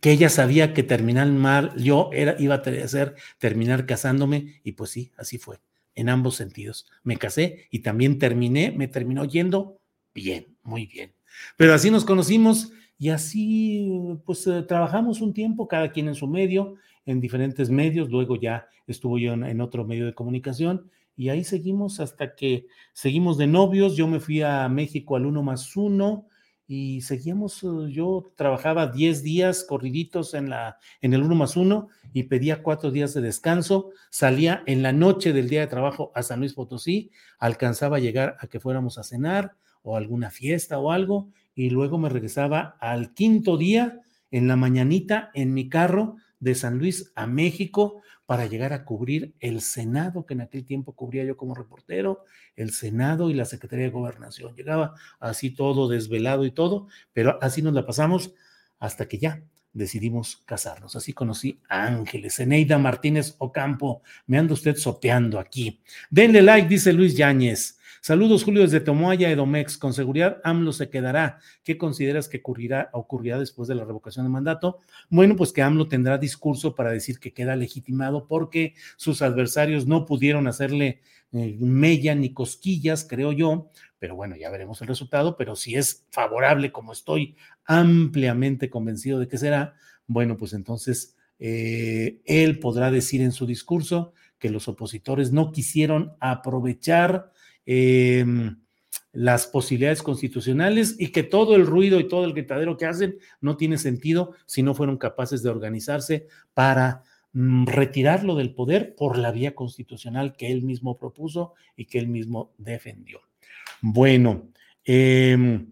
que ella sabía que terminar mal, yo era, iba a hacer terminar casándome y pues sí, así fue, en ambos sentidos. Me casé y también terminé, me terminó yendo bien, muy bien. Pero así nos conocimos y así pues eh, trabajamos un tiempo, cada quien en su medio, en diferentes medios, luego ya estuvo yo en, en otro medio de comunicación y ahí seguimos hasta que seguimos de novios, yo me fui a México al uno más uno y seguíamos, eh, yo trabajaba 10 días corriditos en, la, en el uno más uno y pedía cuatro días de descanso, salía en la noche del día de trabajo a San Luis Potosí, alcanzaba a llegar a que fuéramos a cenar o alguna fiesta o algo y luego me regresaba al quinto día en la mañanita en mi carro de San Luis a México para llegar a cubrir el Senado, que en aquel tiempo cubría yo como reportero, el Senado y la Secretaría de Gobernación. Llegaba así todo desvelado y todo, pero así nos la pasamos hasta que ya decidimos casarnos. Así conocí a Ángeles. Eneida Martínez Ocampo, me anda usted sopeando aquí. Denle like, dice Luis Yáñez. Saludos, Julio, desde Tomoaya, Edomex. Con seguridad, AMLO se quedará. ¿Qué consideras que ocurrirá, después de la revocación de mandato? Bueno, pues que AMLO tendrá discurso para decir que queda legitimado porque sus adversarios no pudieron hacerle eh, mella ni cosquillas, creo yo, pero bueno, ya veremos el resultado, pero si es favorable, como estoy ampliamente convencido de que será, bueno, pues entonces eh, él podrá decir en su discurso que los opositores no quisieron aprovechar eh, las posibilidades constitucionales y que todo el ruido y todo el gritadero que hacen no tiene sentido si no fueron capaces de organizarse para mm, retirarlo del poder por la vía constitucional que él mismo propuso y que él mismo defendió. Bueno, eh,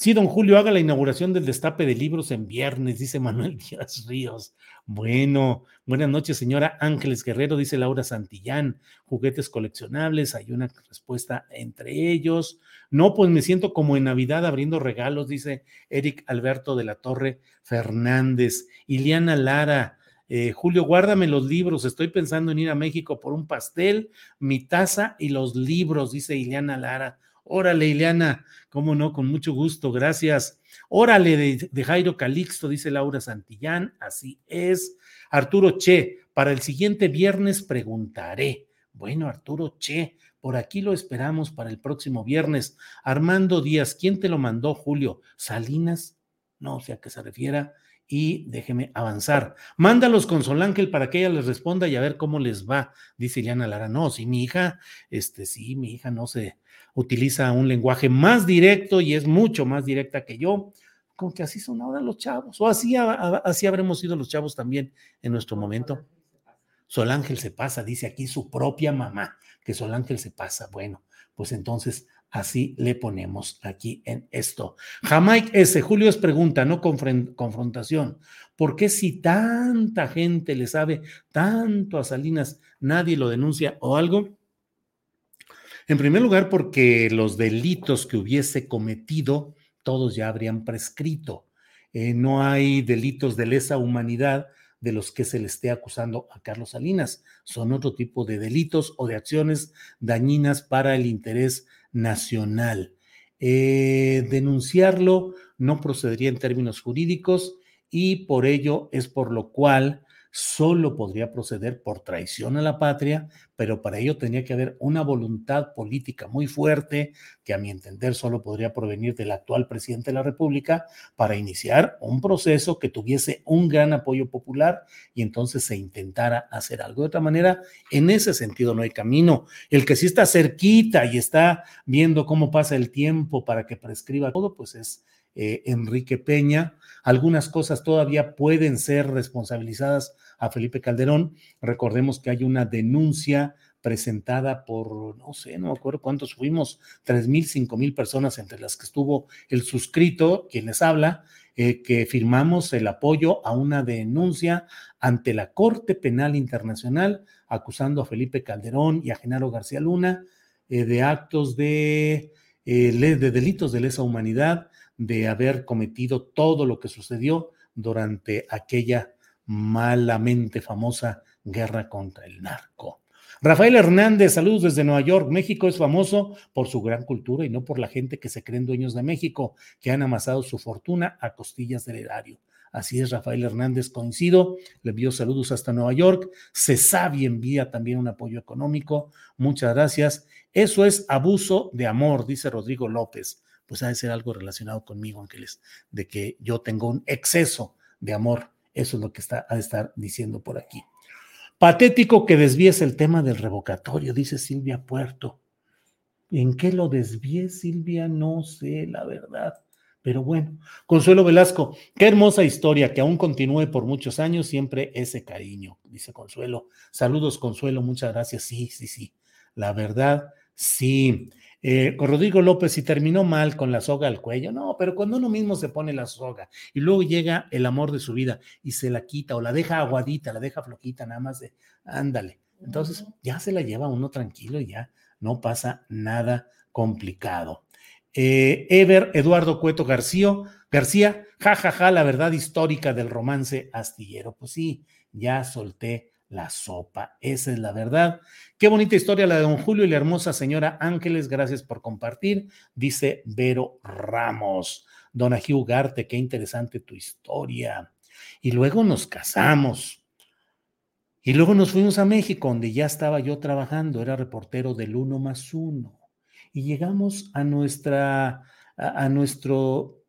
Sí, don Julio, haga la inauguración del destape de libros en viernes, dice Manuel Díaz Ríos. Bueno, buenas noches, señora Ángeles Guerrero, dice Laura Santillán. Juguetes coleccionables, hay una respuesta entre ellos. No, pues me siento como en Navidad abriendo regalos, dice Eric Alberto de la Torre Fernández. Iliana Lara, eh, Julio, guárdame los libros. Estoy pensando en ir a México por un pastel, mi taza y los libros, dice Iliana Lara. Órale, Ileana, cómo no, con mucho gusto, gracias. Órale, de, Jairo Calixto, dice Laura Santillán, así es. Arturo Che, para el siguiente viernes preguntaré. Bueno, Arturo Che, por aquí lo esperamos para el próximo viernes. Armando Díaz, ¿quién te lo mandó, Julio? ¿Salinas? No sé a qué se refiera. Y déjeme avanzar. Mándalos con Solángel para que ella les responda y a ver cómo les va, dice Ileana Lara. No, sí, mi hija, este sí, mi hija no se, utiliza un lenguaje más directo y es mucho más directa que yo, como que así son ahora los chavos, o así, así habremos sido los chavos también en nuestro momento. Sol Ángel se pasa, dice aquí su propia mamá, que Sol Ángel se pasa. Bueno, pues entonces así le ponemos aquí en esto. Jamaica S. Julio es pregunta, no confrontación. ¿Por qué si tanta gente le sabe tanto a Salinas, nadie lo denuncia o algo? En primer lugar, porque los delitos que hubiese cometido, todos ya habrían prescrito. Eh, no hay delitos de lesa humanidad de los que se le esté acusando a Carlos Salinas. Son otro tipo de delitos o de acciones dañinas para el interés nacional. Eh, denunciarlo no procedería en términos jurídicos y por ello es por lo cual solo podría proceder por traición a la patria, pero para ello tenía que haber una voluntad política muy fuerte, que a mi entender solo podría provenir del actual presidente de la República, para iniciar un proceso que tuviese un gran apoyo popular y entonces se intentara hacer algo. De otra manera, en ese sentido no hay camino. El que sí está cerquita y está viendo cómo pasa el tiempo para que prescriba todo, pues es eh, Enrique Peña. Algunas cosas todavía pueden ser responsabilizadas a Felipe Calderón. Recordemos que hay una denuncia presentada por, no sé, no me acuerdo cuántos fuimos, tres mil, cinco mil personas, entre las que estuvo el suscrito, quien les habla, eh, que firmamos el apoyo a una denuncia ante la Corte Penal Internacional acusando a Felipe Calderón y a Genaro García Luna eh, de actos de, de delitos de lesa humanidad de haber cometido todo lo que sucedió durante aquella malamente famosa guerra contra el narco. Rafael Hernández, saludos desde Nueva York. México es famoso por su gran cultura y no por la gente que se creen dueños de México, que han amasado su fortuna a costillas del erario. Así es, Rafael Hernández, coincido. Le envío saludos hasta Nueva York. Cesavi envía también un apoyo económico. Muchas gracias. Eso es abuso de amor, dice Rodrigo López pues ha de ser algo relacionado conmigo, Ángeles, de que yo tengo un exceso de amor. Eso es lo que está, ha de estar diciendo por aquí. Patético que desvíes el tema del revocatorio, dice Silvia Puerto. ¿En qué lo desvíe, Silvia? No sé, la verdad. Pero bueno, Consuelo Velasco, qué hermosa historia que aún continúe por muchos años, siempre ese cariño, dice Consuelo. Saludos, Consuelo, muchas gracias. Sí, sí, sí. La verdad, sí. Eh, Rodrigo López, si terminó mal con la soga al cuello, no, pero cuando uno mismo se pone la soga y luego llega el amor de su vida y se la quita o la deja aguadita, la deja flojita, nada más de, ándale. Entonces ya se la lleva uno tranquilo y ya no pasa nada complicado. Eh, Ever Eduardo Cueto García, García, jajaja, ja, ja, la verdad histórica del romance astillero. Pues sí, ya solté la sopa, esa es la verdad. Qué bonita historia la de don Julio y la hermosa señora Ángeles, gracias por compartir, dice Vero Ramos. Don Ají Garte, qué interesante tu historia. Y luego nos casamos. Y luego nos fuimos a México, donde ya estaba yo trabajando, era reportero del uno más uno y llegamos a nuestra, a nuestro,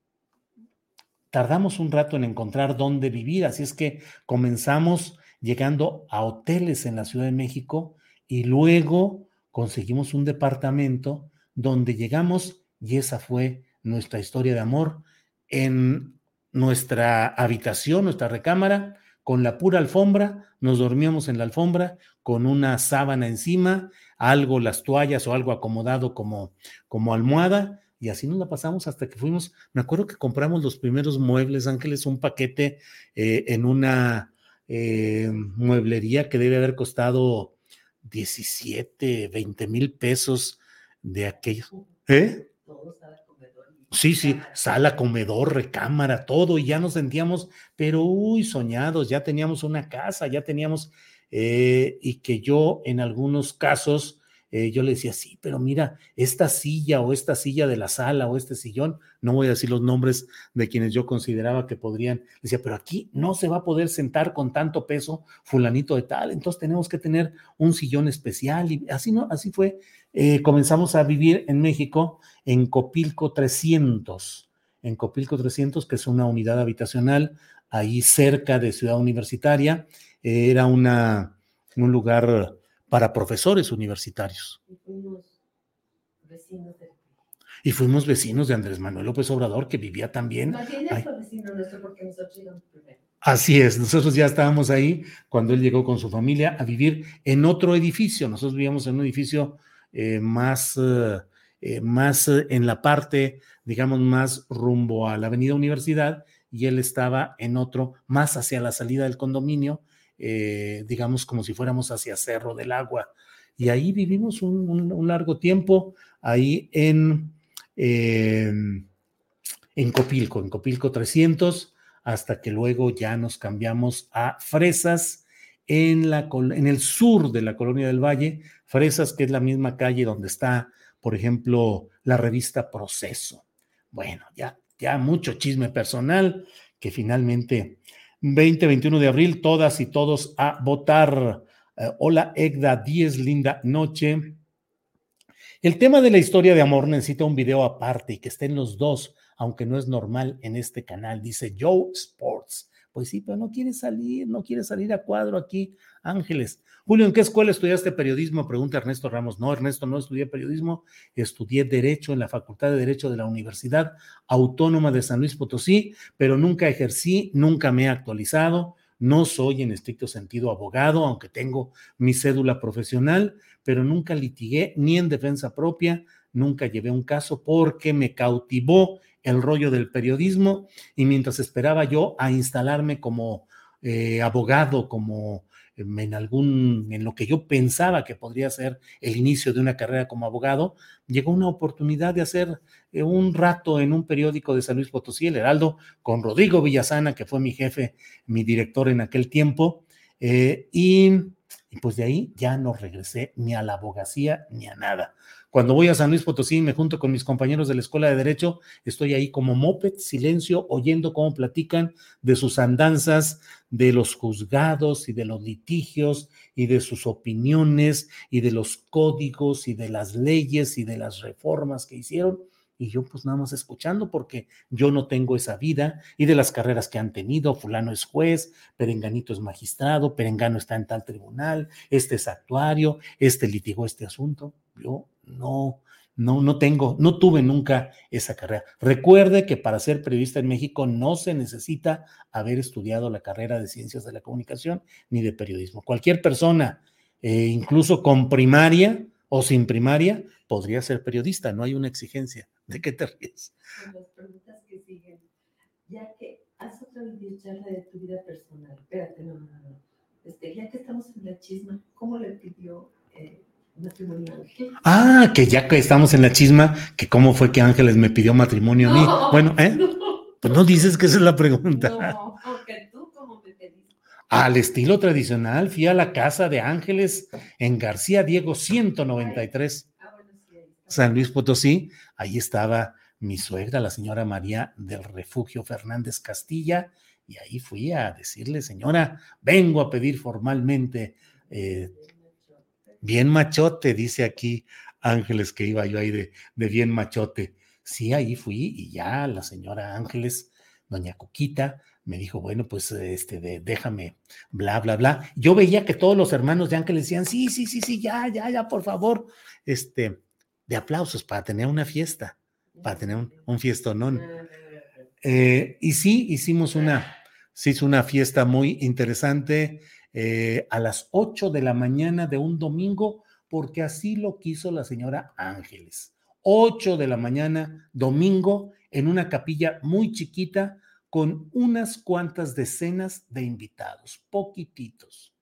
tardamos un rato en encontrar dónde vivir, así es que comenzamos llegando a hoteles en la Ciudad de México y luego conseguimos un departamento donde llegamos y esa fue nuestra historia de amor en nuestra habitación, nuestra recámara, con la pura alfombra, nos dormíamos en la alfombra con una sábana encima, algo, las toallas o algo acomodado como, como almohada, y así nos la pasamos hasta que fuimos, me acuerdo que compramos los primeros muebles, Ángeles, un paquete eh, en una eh, mueblería que debe haber costado 17, 20 mil pesos de aquellos. ¿Eh? Sí, sí, sala, comedor, recámara, todo, y ya nos sentíamos, pero uy, soñados, ya teníamos una casa, ya teníamos eh, y que yo en algunos casos, eh, yo le decía, sí, pero mira, esta silla o esta silla de la sala o este sillón, no voy a decir los nombres de quienes yo consideraba que podrían, decía, pero aquí no se va a poder sentar con tanto peso fulanito de tal, entonces tenemos que tener un sillón especial y así no, así fue. Eh, comenzamos a vivir en México en Copilco 300, en Copilco 300, que es una unidad habitacional ahí cerca de Ciudad Universitaria, era una, un lugar para profesores universitarios. Y fuimos vecinos de, y fuimos vecinos de Andrés Manuel López Obrador, que vivía también. Así es, nosotros ya estábamos ahí cuando él llegó con su familia a vivir en otro edificio. Nosotros vivíamos en un edificio eh, más, eh, más en la parte, digamos, más rumbo a la Avenida Universidad y él estaba en otro más hacia la salida del condominio eh, digamos, como si fuéramos hacia Cerro del Agua. Y ahí vivimos un, largo tiempo, ahí en, em, en Copilco, en Copilco 300, hasta que luego ya nos cambiamos a Fresas, en, la, en el sur de la Colonia del Valle, Fresas, que es la misma calle donde está, por ejemplo, la revista Proceso. Bueno, ya, ya mucho chisme personal que finalmente 20-21 de abril, todas y todos a votar. Eh, hola, Egda 10, linda noche. El tema de la historia de amor necesita un video aparte y que estén los dos, aunque no es normal en este canal, dice Joe Sports. Pues sí, pero no quiere salir, no quiere salir a cuadro aquí, Ángeles. Julio, ¿en qué escuela estudiaste periodismo? Pregunta Ernesto Ramos. No, Ernesto, no estudié periodismo, estudié Derecho en la Facultad de Derecho de la Universidad Autónoma de San Luis Potosí, pero nunca ejercí, nunca me he actualizado. No soy en estricto sentido abogado, aunque tengo mi cédula profesional, pero nunca litigué ni en defensa propia, nunca llevé un caso porque me cautivó el rollo del periodismo y mientras esperaba yo a instalarme como eh, abogado, como en algún, en lo que yo pensaba que podría ser el inicio de una carrera como abogado, llegó una oportunidad de hacer eh, un rato en un periódico de San Luis Potosí, El Heraldo, con Rodrigo Villasana, que fue mi jefe, mi director en aquel tiempo, eh, y, y pues de ahí ya no regresé ni a la abogacía ni a nada. Cuando voy a San Luis Potosí me junto con mis compañeros de la Escuela de Derecho, estoy ahí como moped, silencio, oyendo cómo platican de sus andanzas, de los juzgados y de los litigios y de sus opiniones y de los códigos y de las leyes y de las reformas que hicieron. Y yo pues nada más escuchando porque yo no tengo esa vida y de las carreras que han tenido, fulano es juez, perenganito es magistrado, perengano está en tal tribunal, este es actuario, este litigó este asunto. Yo no, no, no tengo, no tuve nunca esa carrera. Recuerde que para ser periodista en México no se necesita haber estudiado la carrera de ciencias de la comunicación ni de periodismo. Cualquier persona, eh, incluso con primaria o sin primaria, podría ser periodista, no hay una exigencia. ¿De qué te ríes? Las preguntas que siguen. Ya que haz otra videocharla de tu vida personal. Espérate, no, no, no. Este, ya que estamos en la chisma, ¿cómo le pidió eh, matrimonio a Ángel? Ah, que ya que estamos en la chisma, que cómo fue que Ángeles me pidió matrimonio a mí. No, bueno, ¿eh? No, Pues no dices que esa es la pregunta. no, porque tú cómo me pediste. Al estilo tradicional, fui a la casa de Ángeles en García Diego 193. Ah, bueno, sí, ahí está. San Luis Potosí, ahí estaba mi suegra, la señora María del Refugio Fernández Castilla, y ahí fui a decirle, señora, vengo a pedir formalmente, eh, bien machote, dice aquí Ángeles, que iba yo ahí de, bien machote. Sí, ahí fui y ya la señora Ángeles, doña Coquita, me dijo, bueno, pues este, déjame, bla, bla, bla. Yo veía que todos los hermanos de Ángeles decían, sí, sí, sí, sí, ya, ya, ya, por favor, este, de aplausos para tener una fiesta, para tener un, un fiestonón. Eh, y sí, hicimos una, se hizo una fiesta muy interesante eh, a las 8 de la mañana de un domingo, porque así lo quiso la señora Ángeles. 8 de la mañana, domingo, en una capilla muy chiquita, con unas cuantas decenas de invitados, poquititos.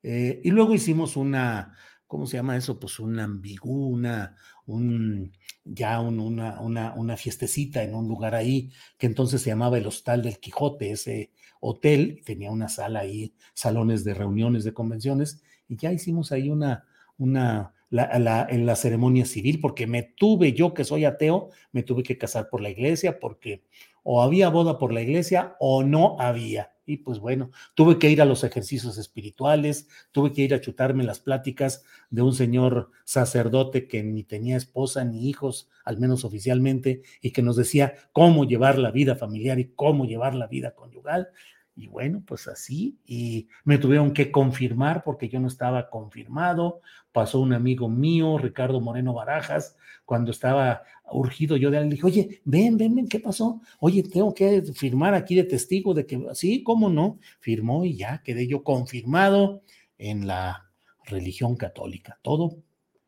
Eh, y luego hicimos una, ¿cómo se llama eso? Pues una ambigú, una, un, ya un- una, una, una fiestecita en un lugar ahí, que entonces se llamaba el Hostal del Quijote, ese hotel, tenía una sala ahí, salones de reuniones, de convenciones, y ya hicimos ahí una, una, la- en la ceremonia civil, porque me tuve, yo que soy ateo, me tuve que casar por la iglesia, porque o había boda por la iglesia o no había. Y pues bueno, tuve que ir a los ejercicios espirituales, tuve que ir a chutarme las pláticas de un señor sacerdote que ni tenía esposa ni hijos, al menos oficialmente, y que nos decía cómo llevar la vida familiar y cómo llevar la vida conyugal. Y bueno, pues así, y me tuvieron que confirmar porque yo no estaba confirmado. Pasó un amigo mío, Ricardo Moreno Barajas, cuando estaba urgido yo de él, dije, oye, ven, ven, ven, ¿qué pasó? Oye, tengo que firmar aquí de testigo de que, sí, ¿cómo no? Firmó y ya quedé yo confirmado en la religión católica. Todo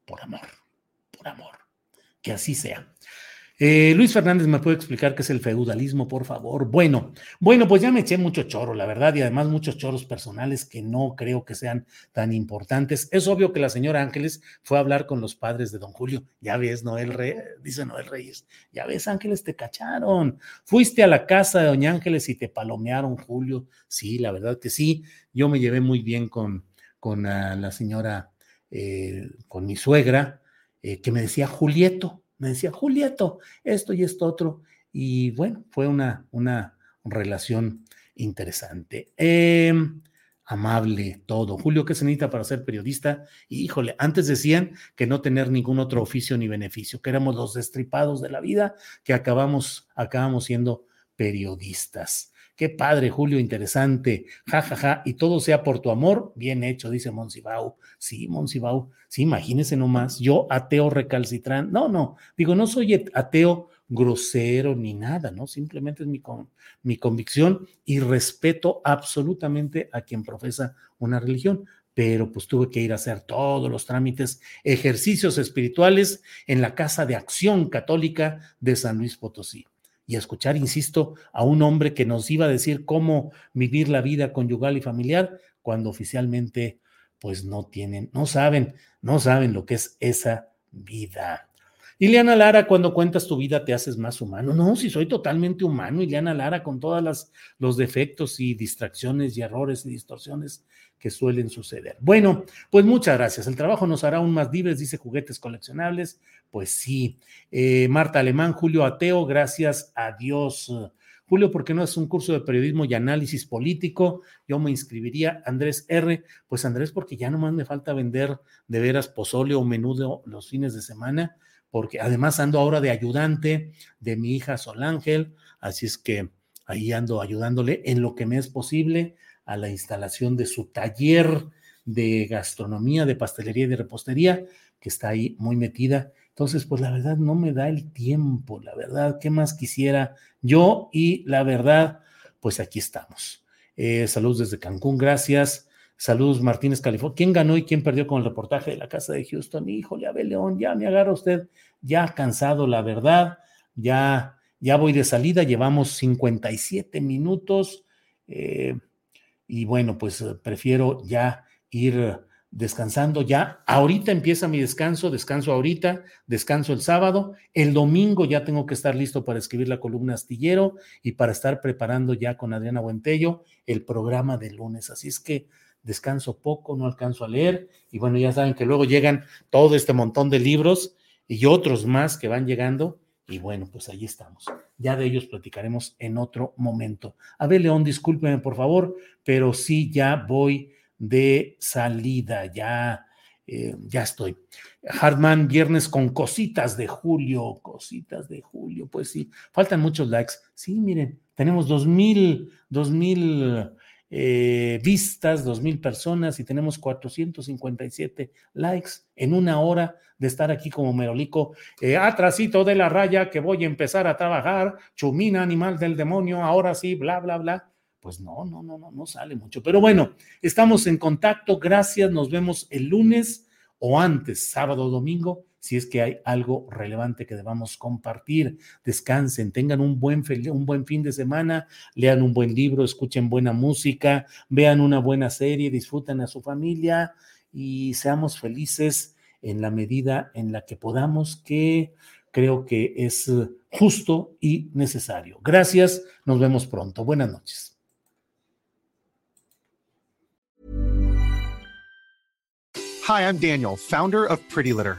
por amor, por amor. Que así sea. Eh, Luis Fernández, ¿me puede explicar qué es el feudalismo, por favor? Bueno, bueno, pues ya me eché mucho choro, la verdad, y además muchos choros personales que no creo que sean tan importantes. Es obvio que la señora Ángeles fue a hablar con los padres de don Julio. Ya ves, Noel Reyes, dice Noel Reyes, ya ves, Ángeles, te cacharon. Fuiste a la casa de doña Ángeles y te palomearon, Julio. Sí, la verdad que sí. Yo me llevé muy bien con, con ah, la señora, eh, con mi suegra, eh, que me decía Julieto me decía, Julieto, esto y esto otro. Y bueno, fue una, una relación interesante. Eh, amable, todo. Julio, ¿qué se necesita para ser periodista? Y, híjole, antes decían que no tener ningún otro oficio ni beneficio, que éramos los destripados de la vida, que acabamos, acabamos siendo periodistas. Qué padre, Julio, interesante. Ja, ja, ja. Y todo sea por tu amor, bien hecho, dice Monsibau. Sí, Monsibau. Sí, imagínese nomás. Yo, ateo recalcitrante. No, no. Digo, no soy ateo grosero ni nada, ¿no? Simplemente es mi, mi convicción y respeto absolutamente a quien profesa una religión. Pero pues tuve que ir a hacer todos los trámites, ejercicios espirituales en la Casa de Acción Católica de San Luis Potosí y escuchar, insisto, a un hombre que nos iba a decir cómo vivir la vida conyugal y familiar cuando oficialmente pues no tienen, no saben, no saben lo que es esa vida. Ileana Lara, cuando cuentas tu vida te haces más humano. No, si soy totalmente humano, Ileana Lara, con todos los defectos y distracciones y errores y distorsiones que suelen suceder. Bueno, pues muchas gracias. El trabajo nos hará aún más libres, dice juguetes coleccionables. Pues sí. Eh, Marta Alemán, Julio Ateo, gracias a Dios. Julio, ¿por qué no es un curso de periodismo y análisis político? Yo me inscribiría. Andrés R. Pues Andrés, porque ya nomás me falta vender de veras pozole o menudo los fines de semana, porque además ando ahora de ayudante de mi hija Sol Ángel, así es que ahí ando ayudándole en lo que me es posible a la instalación de su taller de gastronomía, de pastelería y de repostería, que está ahí muy metida. Entonces, pues la verdad no me da el tiempo, la verdad, ¿qué más quisiera yo? Y la verdad, pues aquí estamos. Eh, saludos desde Cancún, gracias. Saludos Martínez, California. ¿Quién ganó y quién perdió con el reportaje de la casa de Houston? Híjole, Abel León, ya me agarra usted, ya cansado, la verdad, ya, ya voy de salida, llevamos 57 minutos eh, y bueno, pues prefiero ya ir descansando ya. Ahorita empieza mi descanso, descanso ahorita, descanso el sábado. El domingo ya tengo que estar listo para escribir la columna astillero y para estar preparando ya con Adriana Buentello el programa de lunes. Así es que descanso poco, no alcanzo a leer. Y bueno, ya saben que luego llegan todo este montón de libros y otros más que van llegando. Y bueno, pues ahí estamos. Ya de ellos platicaremos en otro momento. A ver, León, discúlpeme por favor, pero sí ya voy de salida, ya, eh, ya estoy. Hartman, viernes con cositas de julio, cositas de julio, pues sí, faltan muchos likes. Sí, miren, tenemos dos mil, dos mil eh, vistas, dos mil personas y tenemos 457 likes en una hora de estar aquí como Merolico, eh, atrasito de la raya que voy a empezar a trabajar, chumina animal del demonio, ahora sí, bla, bla, bla pues no, no, no, no, no sale mucho. Pero bueno, estamos en contacto. Gracias. Nos vemos el lunes o antes, sábado domingo, si es que hay algo relevante que debamos compartir. Descansen, tengan un buen, un buen fin de semana, lean un buen libro, escuchen buena música, vean una buena serie, disfruten a su familia y seamos felices en la medida en la que podamos, que creo que es justo y necesario. Gracias, nos vemos pronto. Buenas noches. Hi, I'm Daniel, founder of Pretty Litter.